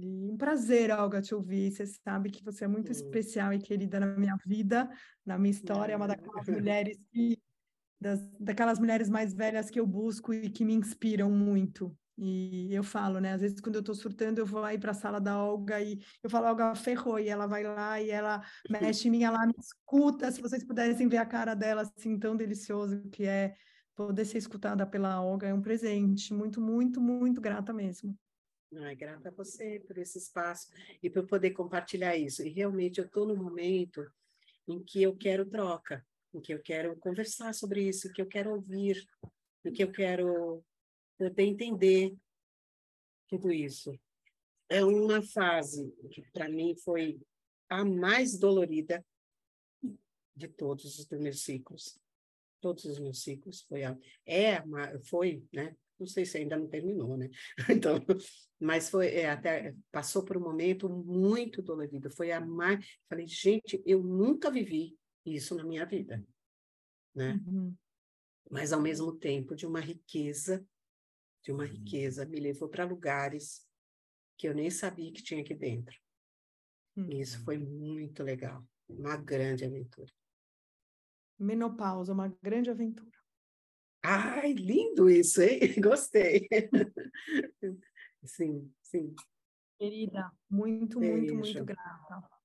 Speaker 1: E um prazer, Olga, te ouvir. Você sabe que você é muito hum. especial e querida na minha vida, na minha história. É uma daquelas mulheres que, das, daquelas mulheres mais velhas que eu busco e que me inspiram muito. E eu falo, né? Às vezes, quando eu tô surtando, eu vou aí para a sala da Olga e eu falo, Olga, ferrou. E ela vai lá e ela mexe em mim, ela me escuta. Se vocês pudessem ver a cara dela, assim, tão delicioso que é poder ser escutada pela Olga, é um presente. Muito, muito, muito grata mesmo.
Speaker 2: Ai, grata a você por esse espaço e por poder compartilhar isso. E realmente eu estou no momento em que eu quero troca, em que eu quero conversar sobre isso, que eu quero ouvir, em que eu quero poder entender tudo isso. É uma fase que, para mim, foi a mais dolorida de todos os meus ciclos. Todos os meus ciclos foi a, é foi, né? Não sei se ainda não terminou, né? Então, mas foi é, até passou por um momento muito dolorido. Foi a mais, falei, gente, eu nunca vivi isso na minha vida, né? Uhum. Mas ao mesmo tempo de uma riqueza de uma uhum. riqueza, me levou para lugares que eu nem sabia que tinha aqui dentro. Hum. E isso foi muito legal, uma grande aventura.
Speaker 1: Menopausa, uma grande aventura.
Speaker 2: Ai, lindo isso, hein? Gostei. sim, sim.
Speaker 1: Querida, muito, Beijo. muito, muito grata.